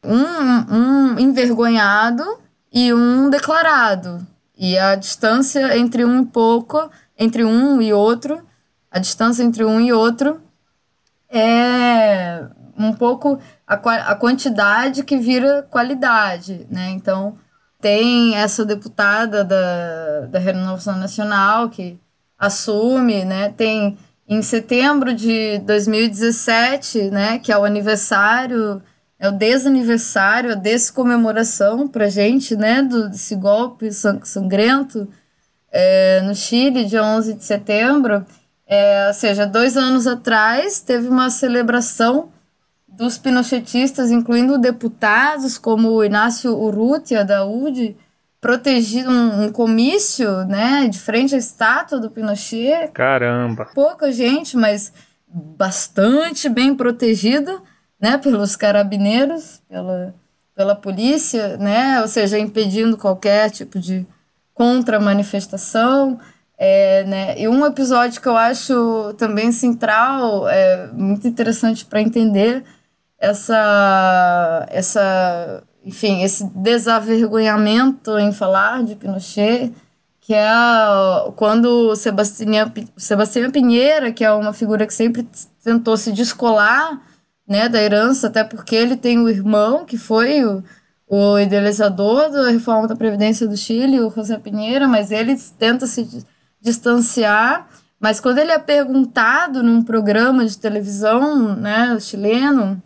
[SPEAKER 4] um, um envergonhado e um declarado. E a distância entre um e pouco, entre um e outro, a distância entre um e outro é um pouco a, a quantidade que vira qualidade, né? Então, tem essa deputada da, da Renovação Nacional que assume, né? Tem em setembro de 2017, né, que é o aniversário é o desaniversário, a descomemoração para gente, né, do, desse golpe sangrento é, no Chile, de 11 de setembro. É, ou seja, dois anos atrás teve uma celebração dos pinochetistas, incluindo deputados como o Inácio Urrutia, da protegido um, um, comício, né, de frente à estátua do Pinochet.
[SPEAKER 3] Caramba!
[SPEAKER 4] Pouca gente, mas bastante bem protegido né, pelos carabineiros, pela, pela polícia, né, ou seja, impedindo qualquer tipo de contra-manifestação. É, né, e um episódio que eu acho também central, é muito interessante para entender essa, essa, enfim, esse desavergonhamento em falar de Pinochet, que é quando Sebastião, Sebastião Pinheira, que é uma figura que sempre tentou se descolar né, da herança, até porque ele tem o irmão que foi o, o idealizador da reforma da Previdência do Chile, o José Pinheira, mas ele tenta se distanciar. Mas quando ele é perguntado num programa de televisão né, chileno,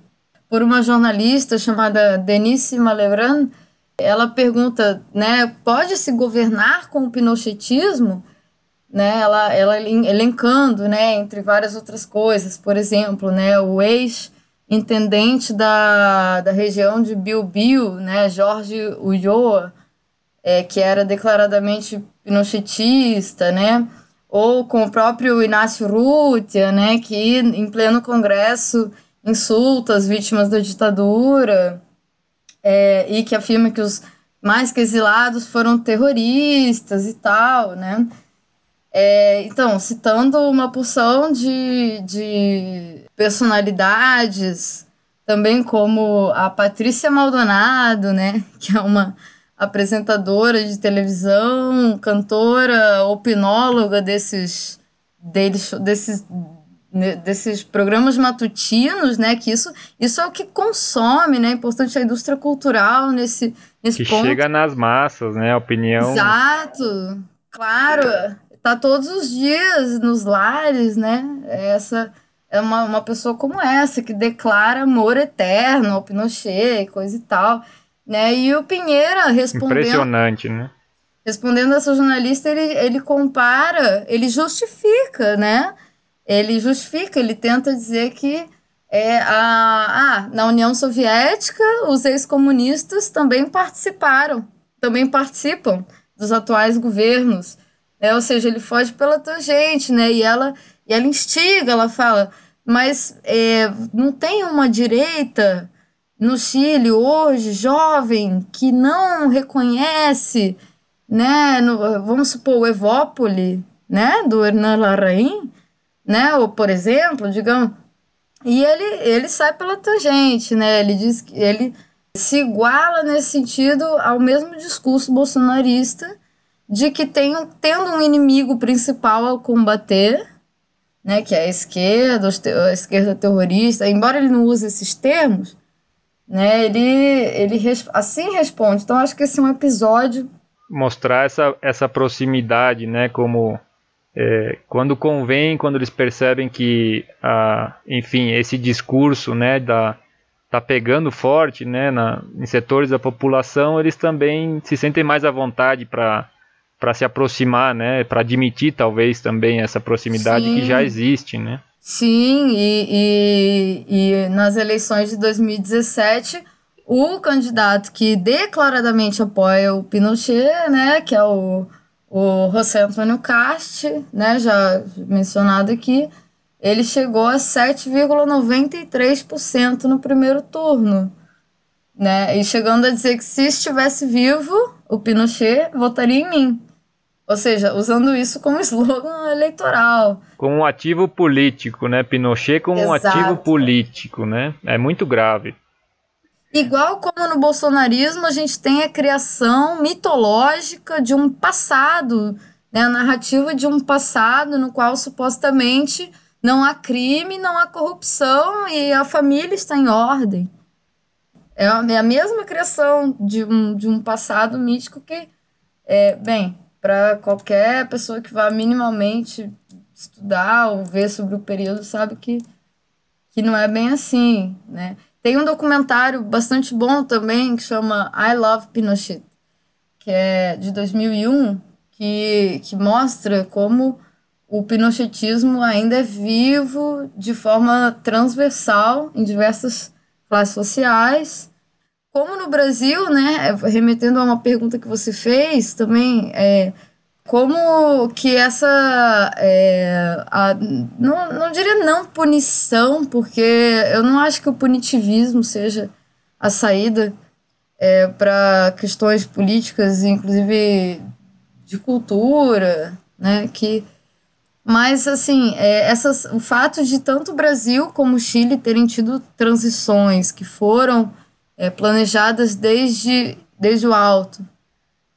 [SPEAKER 4] por uma jornalista chamada Denise Malebran, ela pergunta, né, pode se governar com o pinochetismo? Né, ela, ela elencando, né, entre várias outras coisas, por exemplo, né, o ex intendente da, da região de Biobío, né, Jorge Ulloa, é, que era declaradamente pinochetista, né, ou com o próprio Inácio Rutia, né, que em pleno congresso insulta as vítimas da ditadura é, e que afirma que os mais que exilados foram terroristas e tal, né, é, então, citando uma porção de, de personalidades, também como a Patrícia Maldonado, né, que é uma apresentadora de televisão, cantora, opinóloga desses, deles, desses, desses programas matutinos, né, que isso, isso é o que consome, né, é importante a indústria cultural nesse, nesse
[SPEAKER 3] que
[SPEAKER 4] ponto.
[SPEAKER 3] chega nas massas, né, a opinião...
[SPEAKER 4] Exato, claro, tá todos os dias nos lares, né? Essa é uma, uma pessoa como essa que declara amor eterno ao Pinochet, coisa e tal, né? E o Pinheira respondendo
[SPEAKER 3] Impressionante, né?
[SPEAKER 4] Respondendo essa jornalista, ele, ele compara, ele justifica, né? Ele justifica, ele tenta dizer que é, a, ah, na União Soviética os ex-comunistas também participaram, também participam dos atuais governos. É, ou seja, ele foge pela tangente, né? E ela, e ela instiga, ela fala, mas é, não tem uma direita no Chile hoje, jovem, que não reconhece, né, no, vamos supor, o Evópoli, né, do Hernan Larraín, né, ou por exemplo, digamos, e ele, ele sai pela tangente, né, ele diz que ele se iguala nesse sentido ao mesmo discurso bolsonarista de que tem, tendo um inimigo principal a combater, né, que é a esquerda, a esquerda terrorista, embora ele não use esses termos, né, ele, ele assim responde. Então, acho que esse é um episódio...
[SPEAKER 3] Mostrar essa, essa proximidade, né, como é, quando convém, quando eles percebem que, ah, enfim, esse discurso, né, da, tá pegando forte, né, na, em setores da população, eles também se sentem mais à vontade para para se aproximar, né, para admitir talvez também essa proximidade Sim. que já existe, né?
[SPEAKER 4] Sim, e, e, e nas eleições de 2017 o candidato que declaradamente apoia o Pinochet, né, que é o, o José Antônio Cast, né, já mencionado aqui, ele chegou a 7,93% no primeiro turno, né, e chegando a dizer que se estivesse vivo, o Pinochet votaria em mim. Ou seja, usando isso como slogan eleitoral.
[SPEAKER 3] Como um ativo político, né? Pinochet como Exato. um ativo político, né? É muito grave.
[SPEAKER 4] Igual como no bolsonarismo, a gente tem a criação mitológica de um passado, né? a narrativa de um passado no qual supostamente não há crime, não há corrupção e a família está em ordem. É a é mesma criação de um, de um passado mítico que, é, bem, para qualquer pessoa que vá minimamente estudar ou ver sobre o período sabe que, que não é bem assim, né? Tem um documentário bastante bom também que chama I Love Pinochet, que é de 2001, que, que mostra como o pinochetismo ainda é vivo de forma transversal em diversas classes sociais como no Brasil, né, remetendo a uma pergunta que você fez também, é, como que essa, é, a, não, não diria não punição, porque eu não acho que o punitivismo seja a saída é, para questões políticas, inclusive de cultura, né, que mas, assim, é, essas, o fato de tanto o Brasil como o Chile terem tido transições que foram é, planejadas desde, desde o alto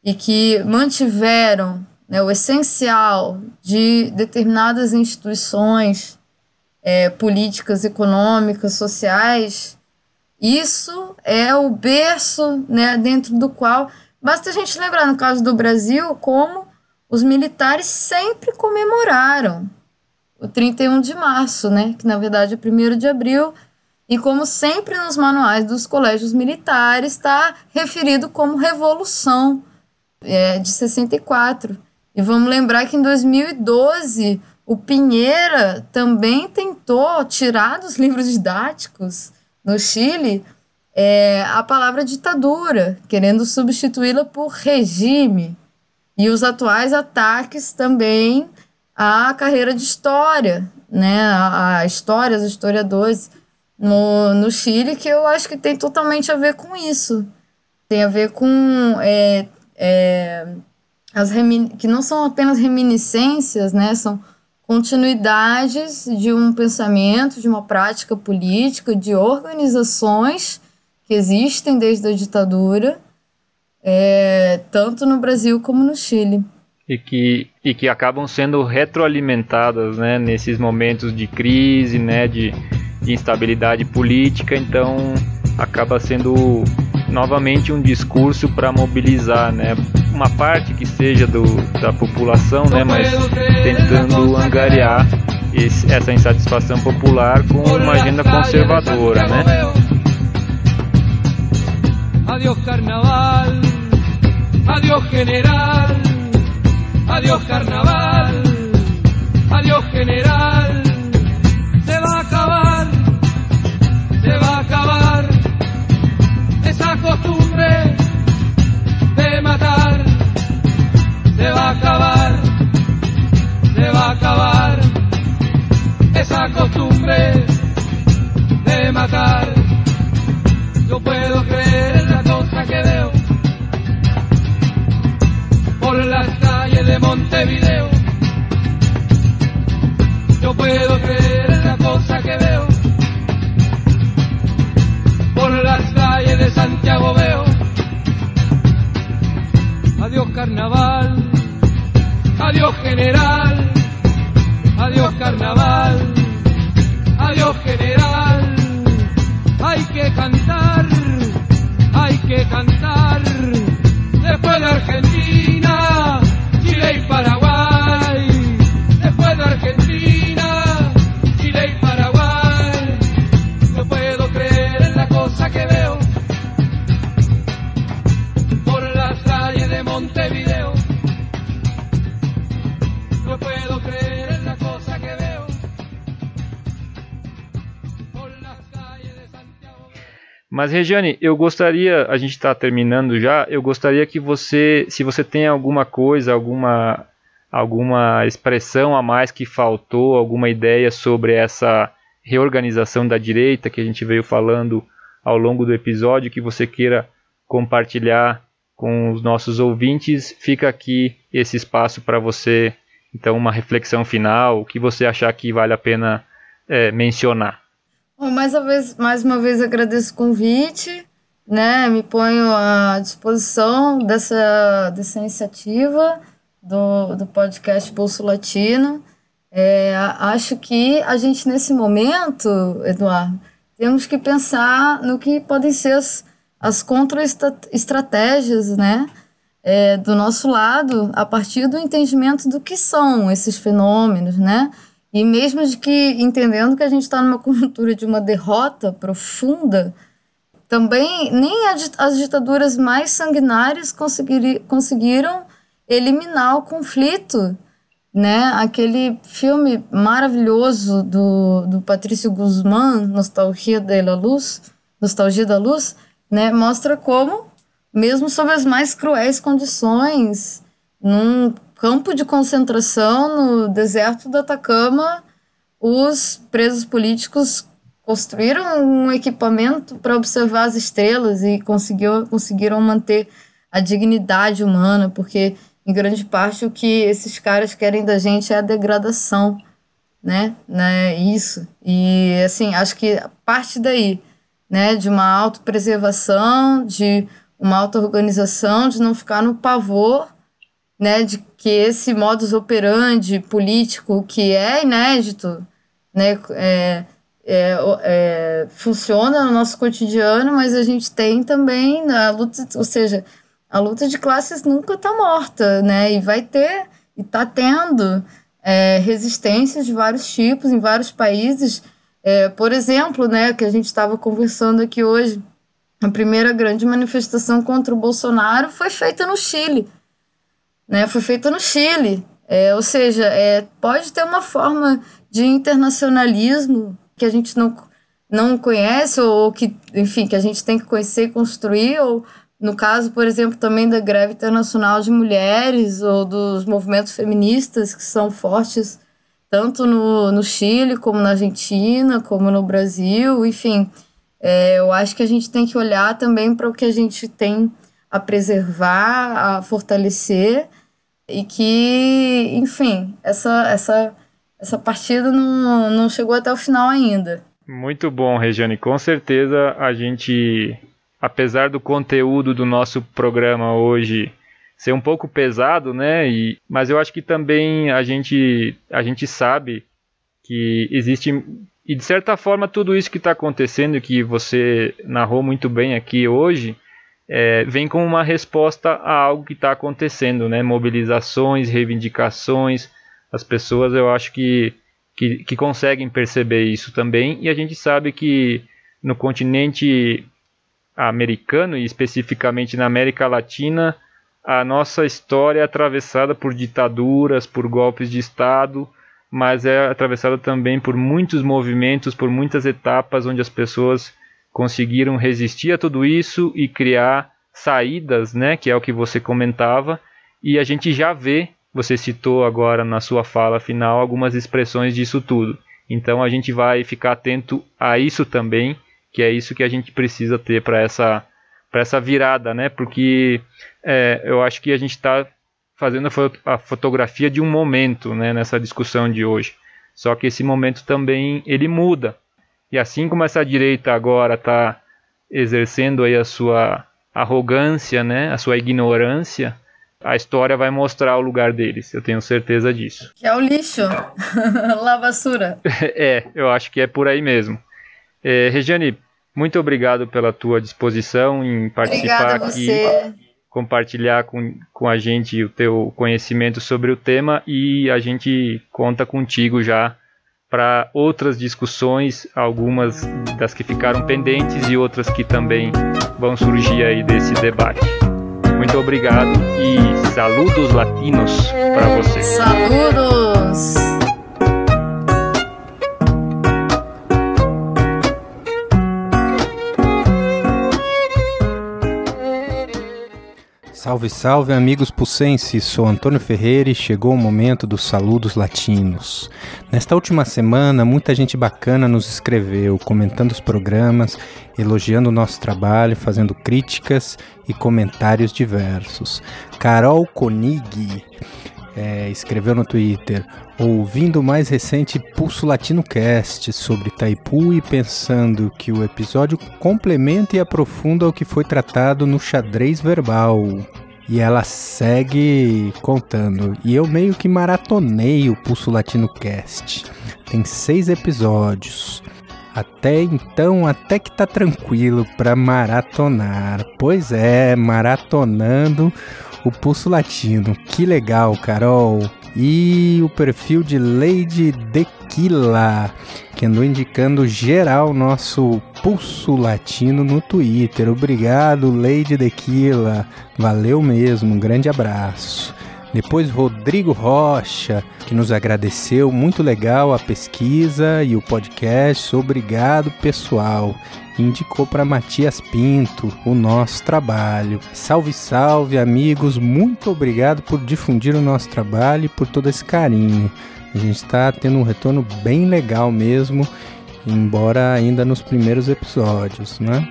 [SPEAKER 4] e que mantiveram né, o essencial de determinadas instituições é, políticas, econômicas, sociais, isso é o berço né, dentro do qual. Basta a gente lembrar, no caso do Brasil, como os militares sempre comemoraram o 31 de março, né, que na verdade é 1 de abril, e como sempre nos manuais dos colégios militares, está referido como Revolução é, de 64. E vamos lembrar que em 2012 o Pinheira também tentou tirar dos livros didáticos no Chile é, a palavra ditadura, querendo substituí-la por regime. E os atuais ataques também à carreira de história, né, a história, os historiadores no, no Chile que eu acho que tem totalmente a ver com isso. Tem a ver com é, é, as que não são apenas reminiscências, né? São continuidades de um pensamento, de uma prática política, de organizações que existem desde a ditadura, é, tanto no Brasil como no Chile.
[SPEAKER 3] E que, e que acabam sendo retroalimentadas né, nesses momentos de crise, né, de, de instabilidade política, então acaba sendo novamente um discurso para mobilizar, né, uma parte que seja do, da população, né, mas tentando angariar esse, essa insatisfação popular com uma agenda conservadora, né? Adiós carnaval, adiós general, adiós carnaval, adiós general.
[SPEAKER 5] va a acabar, se va a acabar esa costumbre de matar. Yo puedo creer en la cosa que veo por las calles de Montevideo. Yo puedo creer en la cosa que veo por las calles de Santiago veo. Adiós carnaval adiós general, adiós carnaval, adiós general. Hay que cantar, hay que cantar. Después de Argentina, Chile y Paraguay,
[SPEAKER 3] Mas Regiane, eu gostaria, a gente está terminando já, eu gostaria que você, se você tem alguma coisa, alguma alguma expressão a mais que faltou, alguma ideia sobre essa reorganização da direita que a gente veio falando ao longo do episódio que você queira compartilhar com os nossos ouvintes, fica aqui esse espaço para você, então uma reflexão final, o que você achar que vale a pena é, mencionar.
[SPEAKER 4] Bom, mais uma vez, mais uma vez agradeço o convite, né? Me ponho à disposição dessa, dessa iniciativa do, do podcast Pulso Latino. É, acho que a gente, nesse momento, Eduardo, temos que pensar no que podem ser as, as contra-estratégias, né? É, do nosso lado, a partir do entendimento do que são esses fenômenos, né? E mesmo de que, entendendo que a gente está numa conjuntura de uma derrota profunda, também nem as ditaduras mais sanguinárias conseguiram eliminar o conflito, né? Aquele filme maravilhoso do, do Patrício Guzmán, Nostalgia da Luz, Nostalgia da Luz, né? Mostra como, mesmo sob as mais cruéis condições, num campo de concentração no deserto do Atacama, os presos políticos construíram um equipamento para observar as estrelas e conseguiu, conseguiram manter a dignidade humana, porque em grande parte o que esses caras querem da gente é a degradação, né? né? Isso. E assim, acho que parte daí, né, de uma autopreservação, de uma auto-organização, de não ficar no pavor, né, de que esse modus operandi político que é inédito, né, é, é, é, funciona no nosso cotidiano, mas a gente tem também na luta, ou seja, a luta de classes nunca está morta, né? E vai ter, e está tendo é, resistências de vários tipos em vários países. É, por exemplo, né, que a gente estava conversando aqui hoje, a primeira grande manifestação contra o Bolsonaro foi feita no Chile. Né? Foi feita no Chile. É, ou seja, é, pode ter uma forma de internacionalismo que a gente não, não conhece, ou que, enfim, que a gente tem que conhecer e construir, ou no caso, por exemplo, também da greve internacional de mulheres ou dos movimentos feministas que são fortes tanto no, no Chile, como na Argentina, como no Brasil, enfim. É, eu acho que a gente tem que olhar também para o que a gente tem a preservar, a fortalecer e que, enfim, essa, essa, essa partida não, não chegou até o final ainda.
[SPEAKER 3] Muito bom, Regiane. Com certeza a gente apesar do conteúdo do nosso programa hoje ser um pouco pesado, né? E, mas eu acho que também a gente, a gente sabe que existe e de certa forma tudo isso que está acontecendo que você narrou muito bem aqui hoje é, vem como uma resposta a algo que está acontecendo, né? Mobilizações, reivindicações, as pessoas eu acho que, que, que conseguem perceber isso também e a gente sabe que no continente americano e especificamente na América Latina, a nossa história é atravessada por ditaduras, por golpes de Estado, mas é atravessada também por muitos movimentos, por muitas etapas onde as pessoas conseguiram resistir a tudo isso e criar saídas, né, que é o que você comentava, e a gente já vê, você citou agora na sua fala final algumas expressões disso tudo. Então a gente vai ficar atento a isso também que é isso que a gente precisa ter para essa para essa virada, né? Porque é, eu acho que a gente está fazendo a, fo a, fotografia de um momento, né? Nessa discussão de hoje. Só que esse momento também ele muda. E assim como essa direita agora está exercendo aí a sua arrogância, né? A sua ignorância, a história vai mostrar o lugar deles. Eu tenho certeza disso.
[SPEAKER 4] Que é o lixo, lavassura.
[SPEAKER 3] é, eu acho que é por aí mesmo. É, Regiane, muito obrigado pela tua disposição em participar aqui, compartilhar com, com a gente o teu conhecimento sobre o tema e a gente conta contigo já para outras discussões, algumas das que ficaram pendentes e outras que também vão surgir aí desse debate. Muito obrigado e saludos latinos para você.
[SPEAKER 4] Saludos!
[SPEAKER 6] Salve, salve, amigos pucenses! Sou Antônio Ferreira e chegou o momento dos saludos latinos. Nesta última semana, muita gente bacana nos escreveu, comentando os programas, elogiando o nosso trabalho, fazendo críticas e comentários diversos. Carol Konig é, escreveu no Twitter: ouvindo o mais recente Pulso Latino Cast sobre Taipu e pensando que o episódio complementa e aprofunda o que foi tratado no xadrez verbal. E ela segue contando. E eu meio que maratonei o Pulso Latino Cast. Tem seis episódios. Até então, até que tá tranquilo para maratonar. Pois é, maratonando o Pulso Latino. Que legal, Carol e o perfil de Lady Dequila, que andou indicando geral nosso pulso latino no Twitter. Obrigado, Lady Dequila. Valeu mesmo, um grande abraço. Depois Rodrigo Rocha, que nos agradeceu, muito legal a pesquisa e o podcast. Obrigado, pessoal indicou para Matias Pinto o nosso trabalho. Salve, salve, amigos! Muito obrigado por difundir o nosso trabalho e por todo esse carinho. A gente está tendo um retorno bem legal mesmo, embora ainda nos primeiros episódios, né?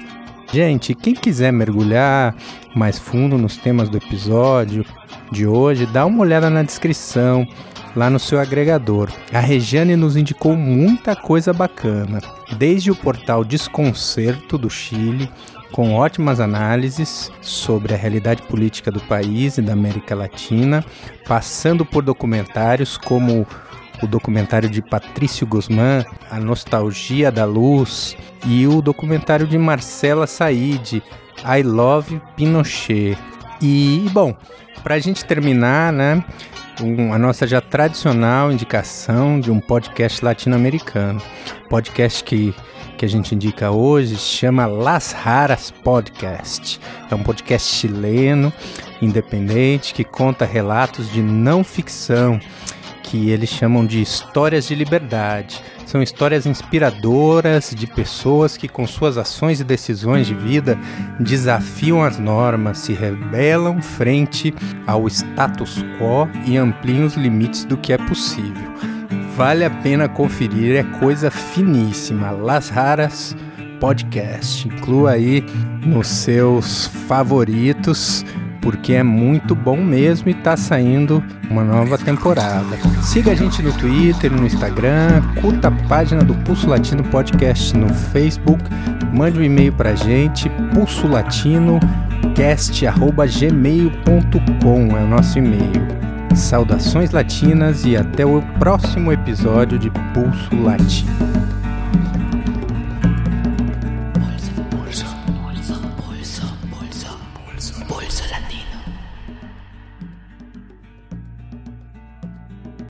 [SPEAKER 6] Gente, quem quiser mergulhar mais fundo nos temas do episódio de hoje, dá uma olhada na descrição lá no seu agregador. A Regiane nos indicou muita coisa bacana, desde o portal Desconcerto do Chile, com ótimas análises sobre a realidade política do país e da América Latina, passando por documentários como o documentário de Patrício Guzmán, A Nostalgia da Luz, e o documentário de Marcela Said, I Love Pinochet. E, bom, para a gente terminar, né, um, a nossa já tradicional indicação de um podcast latino-americano. Podcast que, que a gente indica hoje chama Las Raras Podcast. É um podcast chileno, independente, que conta relatos de não ficção, que eles chamam de histórias de liberdade são histórias inspiradoras de pessoas que, com suas ações e decisões de vida, desafiam as normas, se rebelam frente ao status quo e ampliam os limites do que é possível. Vale a pena conferir, é coisa finíssima. Las Raras Podcast. Inclua aí nos seus favoritos porque é muito bom mesmo e está saindo uma nova temporada. Siga a gente no Twitter, no Instagram, curta a página do Pulso Latino Podcast no Facebook, mande um e-mail para a gente, pulsolatino.cast.gmail.com é o nosso e-mail. Saudações latinas e até o próximo episódio de Pulso Latino.